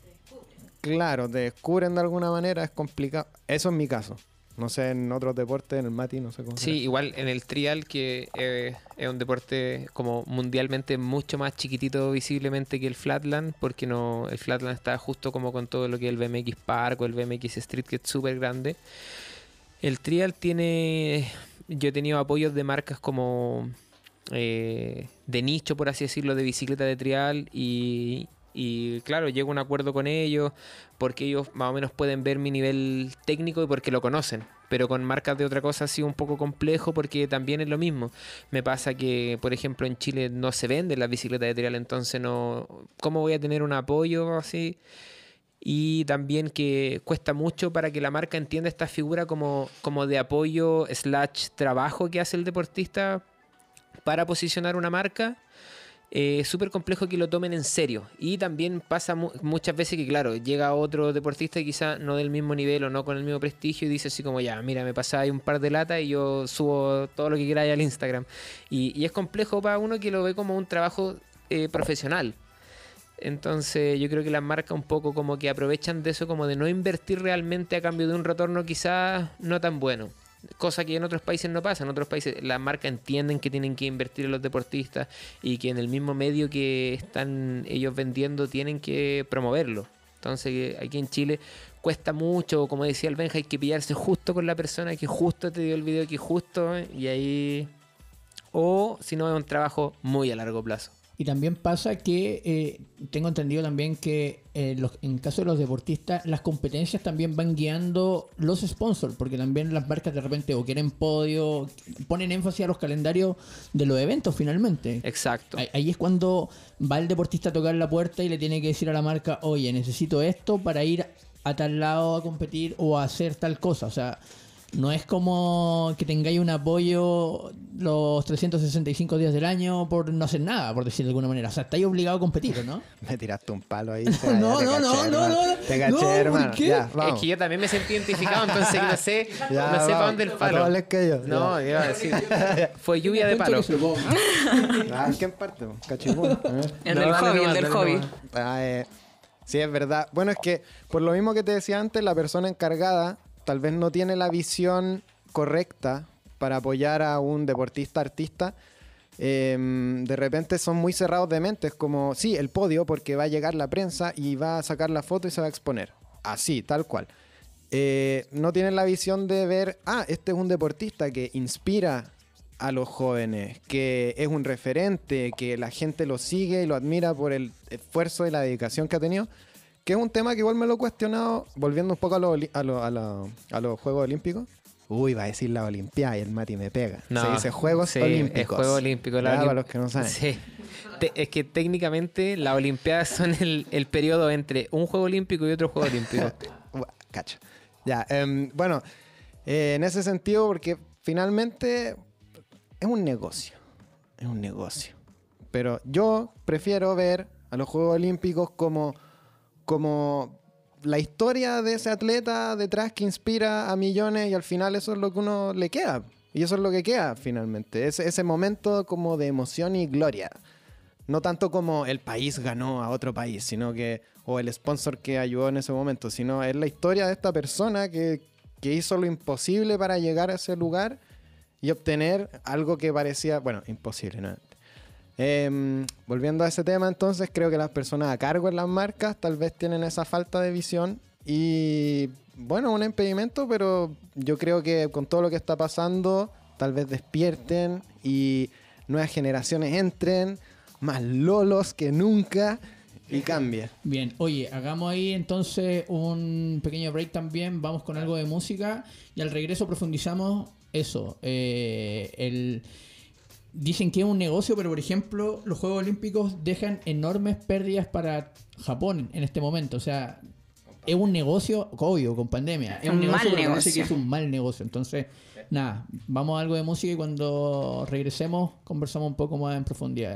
C: Claro, te descubren de alguna manera, es complicado. Eso es mi caso. No sé, en otros deportes, en el Mati, no sé cómo.
D: Sí, igual en el trial, que eh, es un deporte como mundialmente mucho más chiquitito visiblemente que el flatland, porque no el flatland está justo como con todo lo que es el BMX Park o el BMX Street, que es súper grande. El trial tiene, yo he tenido apoyos de marcas como eh, de nicho, por así decirlo, de bicicleta de trial y, y claro, llego a un acuerdo con ellos porque ellos más o menos pueden ver mi nivel técnico y porque lo conocen. Pero con marcas de otra cosa ha sido un poco complejo porque también es lo mismo. Me pasa que, por ejemplo, en Chile no se venden las bicicletas de trial, entonces no. ¿Cómo voy a tener un apoyo así? Y también que cuesta mucho para que la marca entienda esta figura como, como de apoyo slash trabajo que hace el deportista para posicionar una marca eh, es súper complejo que lo tomen en serio. Y también pasa muchas veces que, claro, llega otro deportista quizá no del mismo nivel o no con el mismo prestigio y dice así como, ya, mira, me ahí un par de latas y yo subo todo lo que queráis al Instagram. Y, es complejo para uno que lo ve como un trabajo eh, profesional. Entonces yo creo que las marcas un poco como que aprovechan de eso como de no invertir realmente a cambio de un retorno quizás no tan bueno cosa que en otros países no pasa. En otros países las marcas entienden que tienen que invertir en los deportistas y que en el mismo medio que están ellos vendiendo tienen que promoverlo. Entonces aquí en Chile cuesta mucho, como decía el Benja, hay que pillarse justo con la persona que justo te dio el video, que justo, y ahí... O si no, es un trabajo muy a largo plazo.
A: Y también pasa que eh, tengo entendido también que eh, los, en caso de los deportistas, las competencias también van guiando los sponsors, porque también las marcas de repente o quieren podio, ponen énfasis a los calendarios de los eventos finalmente.
D: Exacto.
A: Ahí, ahí es cuando va el deportista a tocar la puerta y le tiene que decir a la marca, oye, necesito esto para ir a tal lado a competir o a hacer tal cosa. O sea, no es como que tengáis un apoyo los 365 días del año por no hacer nada, por decirlo de alguna manera. O sea, estáis obligado a competir, ¿no?
C: Me tiraste un palo ahí.
A: no, no, no, no, no,
C: Te caché, hermano. Ya,
D: es que yo también me sentí identificado, entonces no sé, ya, no sé para dónde el palo.
C: No, que yo.
D: No, iba a decir. Fue lluvia de palo.
C: ah, ¿Qué parte? Cachipún.
B: El del hobby, el del hobby.
C: Ah, eh, sí, es verdad. Bueno, es que por lo mismo que te decía antes, la persona encargada tal vez no tiene la visión correcta para apoyar a un deportista artista, em, de repente son muy cerrados de mente. Es como, sí, el podio, porque va a llegar la prensa y va a sacar la foto y se va a exponer. Así, tal cual. Eh, no tienen la visión de ver, ah, este es un deportista que inspira a los jóvenes, que es un referente, que la gente lo sigue y lo admira por el esfuerzo y la dedicación que ha tenido que es un tema que igual me lo he cuestionado, volviendo un poco a, a, los Juegos Olímpicos. Uy, va a decir la Olimpiada y el Mati me pega. Se dice Juegos Olímpicos.
D: Es Juego Olímpico. La
C: para los que no saben.
D: Sí. es que técnicamente las Olimpiadas son el, el, periodo entre un Juego Olímpico y otro Juego Olímpico.
C: Cacho. Ya, em, bueno, Eh, en ese sentido, porque finalmente es un negocio. Es un negocio. Pero yo prefiero ver a los Juegos Olímpicos como, como la historia de ese atleta detrás que inspira a millones y al final eso es lo que uno le queda. Y eso es lo que queda finalmente. Ese, ese momento como de emoción y gloria. No tanto como el país ganó a otro país, sino que, o el sponsor que ayudó en ese momento, sino es la historia de esta persona que, que hizo lo imposible para llegar a ese lugar y obtener algo que parecía, bueno, imposible, ¿no? Em, volviendo a ese tema, entonces creo que las personas a cargo en las marcas tal vez tienen esa falta de visión y bueno, un impedimento, pero yo creo que con todo lo que está pasando, tal vez despierten y nuevas generaciones entren, más lolos que nunca y cambie.
A: Bien, oye, hagamos ahí entonces un pequeño break también, vamos con algo de música y al regreso profundizamos eso, eh, el dicen que es un negocio, pero por ejemplo, los Juegos Olímpicos dejan enormes pérdidas para Japón en este momento. O sea, es un negocio, obvio, con pandemia. Es un,
B: Un
A: negocio,
B: mal negocio.
A: que es un mal negocio. Entonces, nada, vamos a algo de música y cuando regresemos conversamos un poco más en profundidad.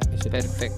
A: tema.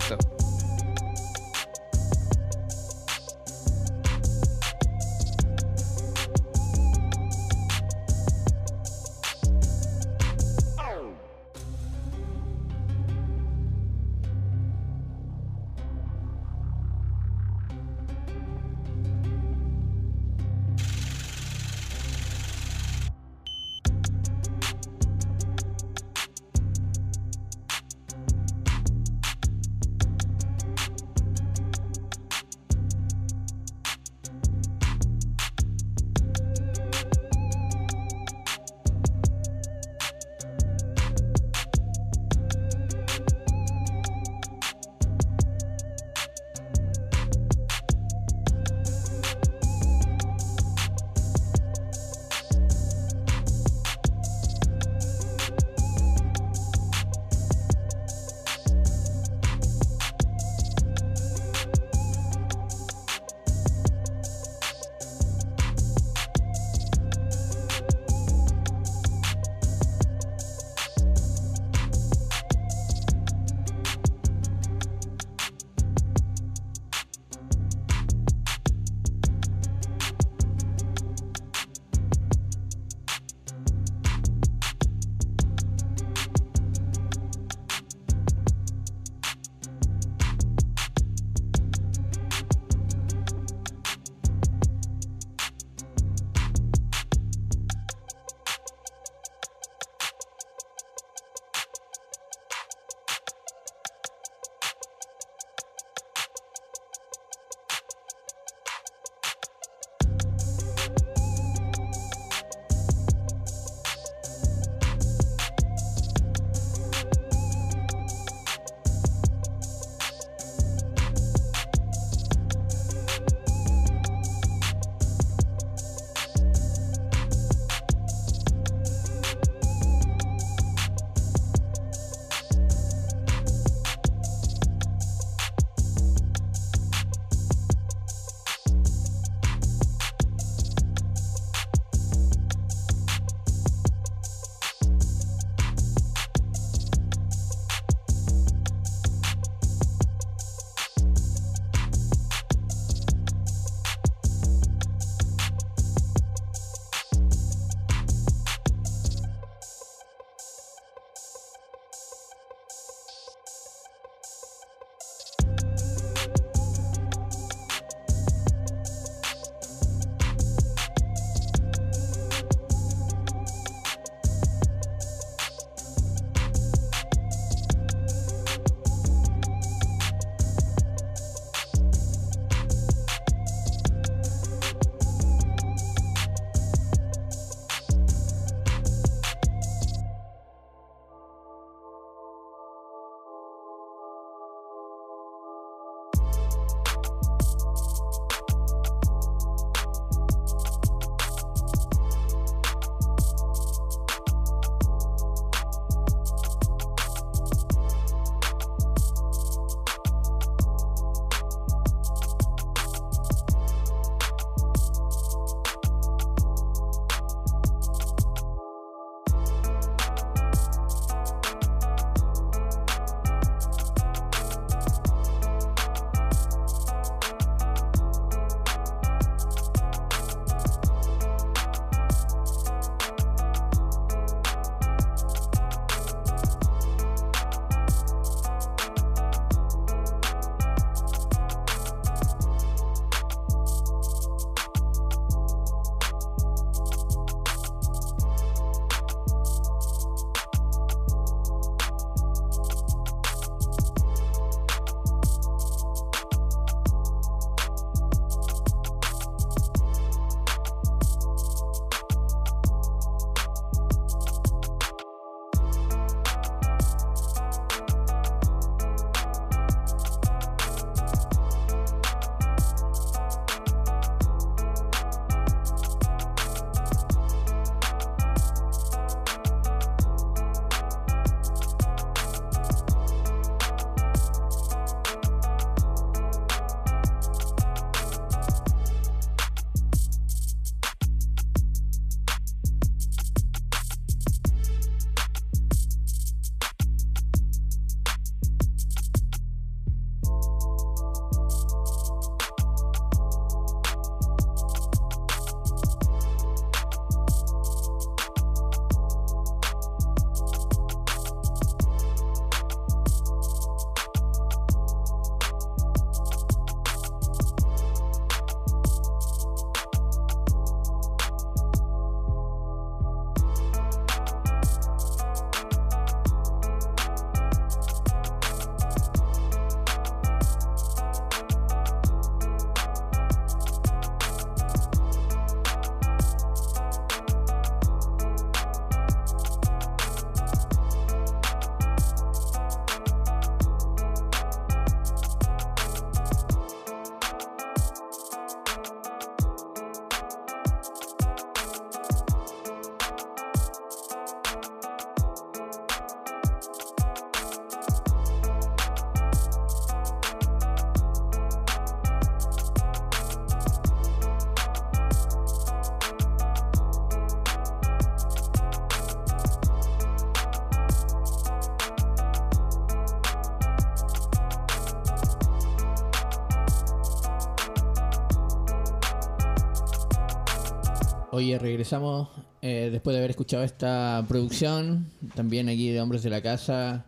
A: Oye, regresamos eh, después de haber escuchado esta producción, también aquí de Hombres de la Casa,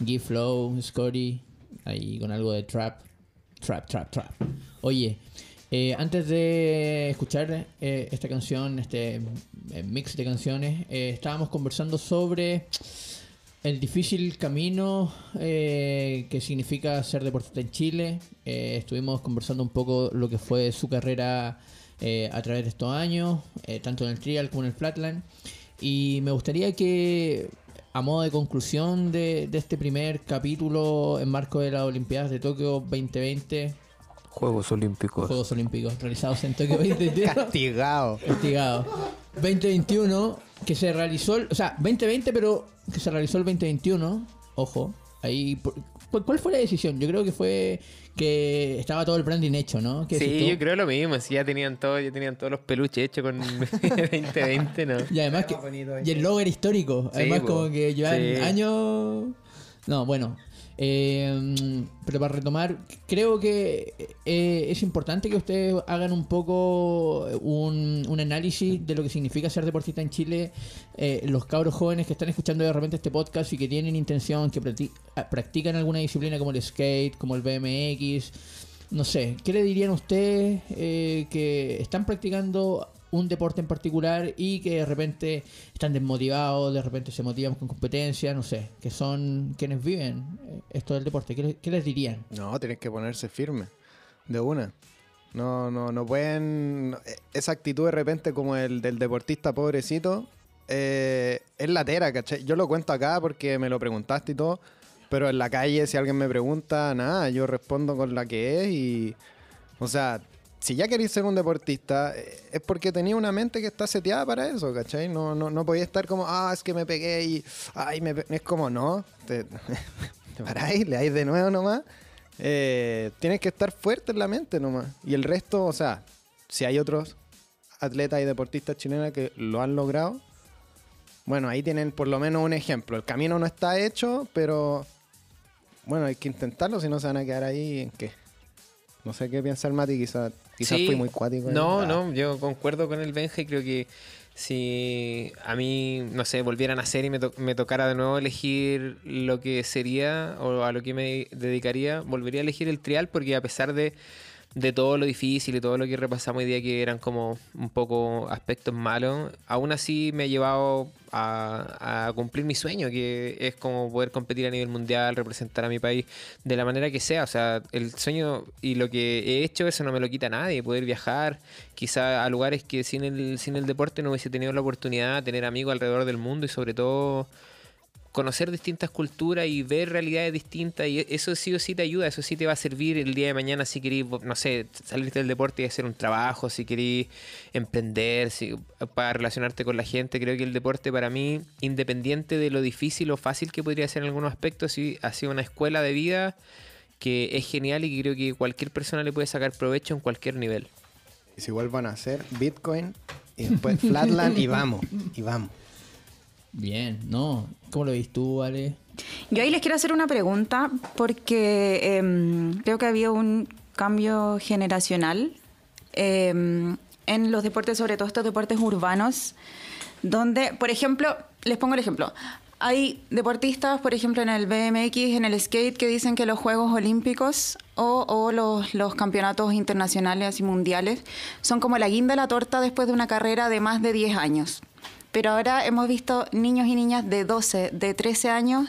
A: G Flow, Scotty, ahí con algo de trap, trap, trap, trap. Oye, eh, antes de escuchar eh, esta canción, este mix de canciones, estábamos conversando sobre el difícil camino que significa ser deportista en Chile. Estuvimos conversando un poco lo que fue su carrera eh, a través de estos años, eh, tanto en el trial como en el flatland. Y me gustaría que, a modo de conclusión de, de este primer capítulo en marco de las Olimpiadas de Tokio 2020,
D: Juegos Olímpicos.
A: Juegos Olímpicos realizados en Tokio 2021,
C: Castigado.
A: castigado. 2021, que se realizó, el- o sea, 2020, pero que se realizó el 2021, ojo, ahí, por- ¿cuál, cuál fue la decisión? Yo creo que fue que estaba todo el branding hecho, ¿no? ¿Qué decís
D: Sí, yo creo lo mismo. Si ya tenían todo, ya tenían todos los peluches hechos con 2020, ¿no?
A: Y además que, y el logo era histórico, además como que llevan
D: Sí.
A: años... No, bueno, eh, pero para retomar, creo que eh, es importante que ustedes hagan un poco un, un análisis de lo que significa ser deportista en Chile. Eh, los cabros jóvenes que están escuchando de repente este podcast y que tienen intención, que ah, practican alguna disciplina como el skate, como el BMX, no sé, ¿qué le dirían a ustedes eh, que están practicando un deporte en particular y que de repente están desmotivados, de repente se motivan con competencia, no sé, que son quienes viven eh, esto del deporte? ¿Qué, les- qué dirían?
C: No, tienes que ponerse firme. De una. No, no, no pueden. eh, Esa actitud de repente como el del deportista pobrecito eh, es latera, ¿cachai? Yo lo cuento acá porque me lo preguntaste y todo. Pero en la calle, si alguien me pregunta, nada, yo respondo con la que es y. O sea, si ya queréis ser un deportista, eh, es porque tenía una mente que está seteada para eso, ¿cachai? No, no, no podía estar como, ah, es que me pegué y. Ay, me pe-". Es como, no. Te, te paráis, le dais de nuevo nomás. Eh, tienes que estar fuerte en la mente nomás. Y el resto, o sea, si hay otros atletas y deportistas chilenas que lo han logrado, bueno, ahí tienen por lo menos un ejemplo. El camino no está hecho, pero bueno, hay que intentarlo, si no se van a quedar ahí en qué. No sé qué piensa el Mati, quizás
D: Sí.
C: fui muy cuático. ahí.
D: No,
C: Ah.
D: no, yo concuerdo con el Benja y creo que si a mí, no sé, volvieran a hacer y me, to- me tocara de nuevo elegir lo que sería o a lo que me dedicaría, volvería a elegir el trial porque a pesar de, de todo lo difícil y todo lo que repasamos hoy día que eran como un poco aspectos malos, aún así me ha llevado a, a cumplir mi sueño, que es como poder competir a nivel mundial, representar a mi país de la manera que sea. O sea, el sueño y lo que he hecho, eso no me lo quita nadie, poder viajar quizá a lugares que sin el, sin el deporte no hubiese tenido la oportunidad, tener amigos alrededor del mundo y sobre todo conocer distintas culturas y ver realidades distintas y eso sí o sí te ayuda, eso sí te va a servir el día de mañana si querés, no sé, salirte del deporte y hacer un trabajo, si querés emprender, si, para relacionarte con la gente. Creo que el deporte para mí, independiente de lo difícil o fácil que podría ser en algunos aspectos, sí ha sido una escuela de vida que es genial y que creo que cualquier persona le puede sacar provecho en cualquier nivel.
C: Y si vuelvan a hacer Bitcoin y después Flatland y vamos, y vamos.
A: Bien, ¿no? ¿Cómo lo ves tú, Ale?
B: Yo ahí les quiero hacer una pregunta porque em, creo que había un cambio generacional em, en los deportes, sobre todo estos deportes urbanos, donde, por ejemplo, les pongo el ejemplo. Hay deportistas, por ejemplo, en el BMX, en el skate, que dicen que los Juegos Olímpicos o, o los, los campeonatos internacionales y mundiales son como la guinda de la torta después de una carrera de más de 10 años. Pero ahora hemos visto niños y niñas de 12, de 13 años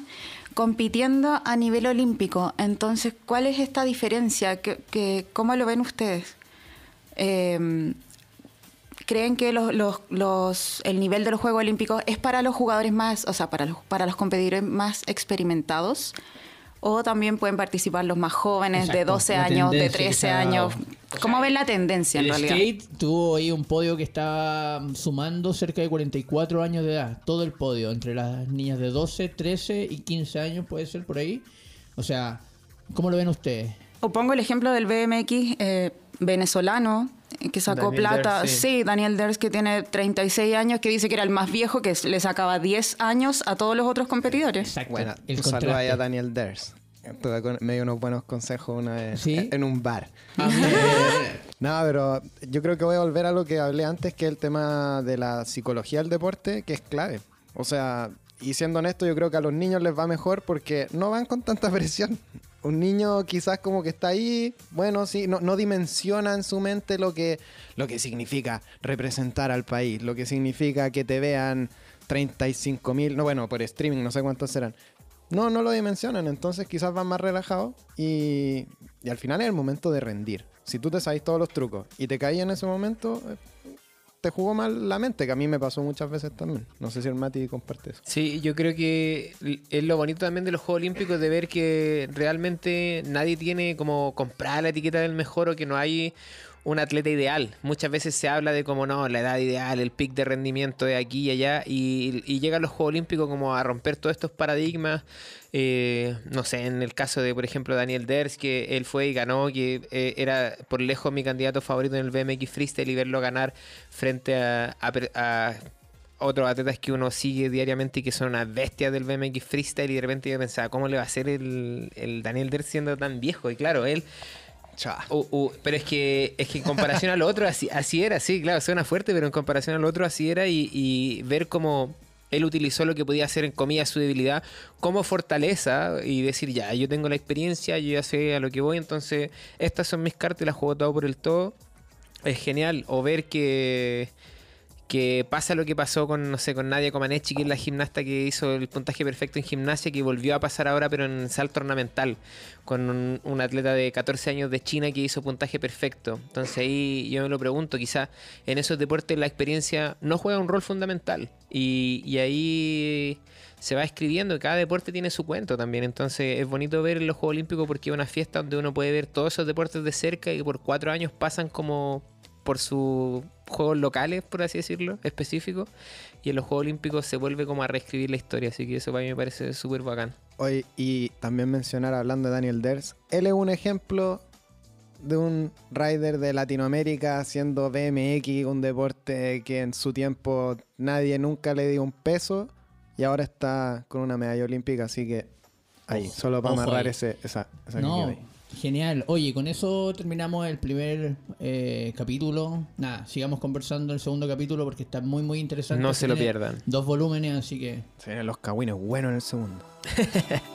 B: compitiendo a nivel olímpico. Entonces, ¿cuál es esta diferencia? ¿Qué, qué- cómo lo ven ustedes? Eh, ¿Creen que el nivel de los Juegos Olímpicos es para los jugadores más, o sea, para los competidores más experimentados? ¿O también pueden participar los más jóvenes de
A: Exacto,
B: 12
A: la
B: años, de
A: tendencia que se
B: 13
A: ha
B: años?
A: O
B: ¿Cómo
A: sea,
B: ven la tendencia en
A: el
B: realidad?
A: skate tuvo ahí un podio que está sumando cerca de 44 años de edad. Todo el podio, entre las niñas de 12, 13 y 15 años, puede ser por ahí. O sea, ¿cómo lo ven ustedes?
B: O pongo el ejemplo del BMX eh, venezolano, que sacó
D: Daniel
B: plata.
D: Ders, sí.
B: sí. Daniel Ders, que tiene 36 años, que dice que era el más viejo, que le sacaba 10 años a todos los otros competidores.
A: Exacto.
C: Bueno,
A: el
C: saludo ahí a Daniel Ders. Me dio unos buenos consejos una vez
A: ¿Sí?
C: en un bar.
A: Ah, mira, mira, mira.
C: No, pero yo creo que voy a volver a lo que hablé antes, que es el tema de la psicología del deporte, que es clave. O sea, y siendo honesto, yo creo que a los niños les va mejor porque no van con tanta presión. Un niño quizás como que está ahí, bueno, sí, no, no dimensiona en su mente lo que, lo que significa representar al país, lo que significa que te vean 35 mil, no, bueno, por streaming, no sé cuántos serán. No, no lo dimensionan, entonces quizás van más relajados y, y al final es el momento de rendir. Si tú te sabes todos los trucos y te caí en ese momento, te jugó mal la mente, que a mí me pasó muchas veces también. No sé si el Mati comparte eso.
D: Sí, yo creo que es lo bonito también de los Juegos Olímpicos de ver que realmente nadie tiene como comprar la etiqueta del mejor o que no hay un atleta ideal. Muchas veces se habla de como no, la edad ideal, el pic de rendimiento de aquí y allá y, y llegan los Juegos Olímpicos como a romper todos estos paradigmas. Eh, no sé, en el caso de, por ejemplo, Daniel Ders, que él fue y ganó, que eh, era por lejos mi candidato favorito en el BMX Freestyle y verlo ganar frente a, otros atletas que uno sigue diariamente y que son unas bestias del BMX Freestyle y de repente yo pensaba, ¿cómo le va a hacer el, el Daniel Ders siendo tan viejo? Y claro, él... Pero es que, es que en comparación al otro, así, así era, sí, claro, suena fuerte, pero en comparación al otro, así era. Y, ver cómo él utilizó lo que podía hacer en comillas su debilidad como fortaleza y decir, ya, yo tengo la experiencia, yo ya sé a lo que voy, entonces estas son mis cartas y las juego todo por el todo. Es genial. O ver que que pasa lo que pasó con, no sé, con Nadia Comaneci, que es la gimnasta que hizo el puntaje perfecto en gimnasia, que volvió a pasar ahora, pero en salto ornamental, con un, atleta de 14 años de China que hizo puntaje perfecto. Entonces ahí yo me lo pregunto, quizás en esos deportes la experiencia no juega un rol fundamental. Y, y ahí se va escribiendo, cada deporte tiene su cuento también. Entonces es bonito ver los Juegos Olímpicos porque es una fiesta donde uno puede ver todos esos deportes de cerca y por cuatro años pasan como por sus juegos locales, por así decirlo, específicos, y en los Juegos Olímpicos se vuelve como a reescribir la historia, así que eso para mí me parece súper bacán.
C: Hoy, y también mencionar, hablando de Daniel Ders, él es un ejemplo de un rider de Latinoamérica haciendo BMX, un deporte que en su tiempo nadie nunca le dio un peso y ahora está con una medalla olímpica, así que ahí,
A: Ojo,
C: solo para amarrar
A: ahí.
C: ese, esa, esa
A: No,
C: ahí.
A: Genial. Oye, con eso terminamos el primer eh, capítulo. Nada, sigamos conversando el segundo capítulo porque está muy, muy interesante.
D: No se lo pierdan.
A: Dos volúmenes, así que
C: Se vienen los cagüines buenos en el segundo.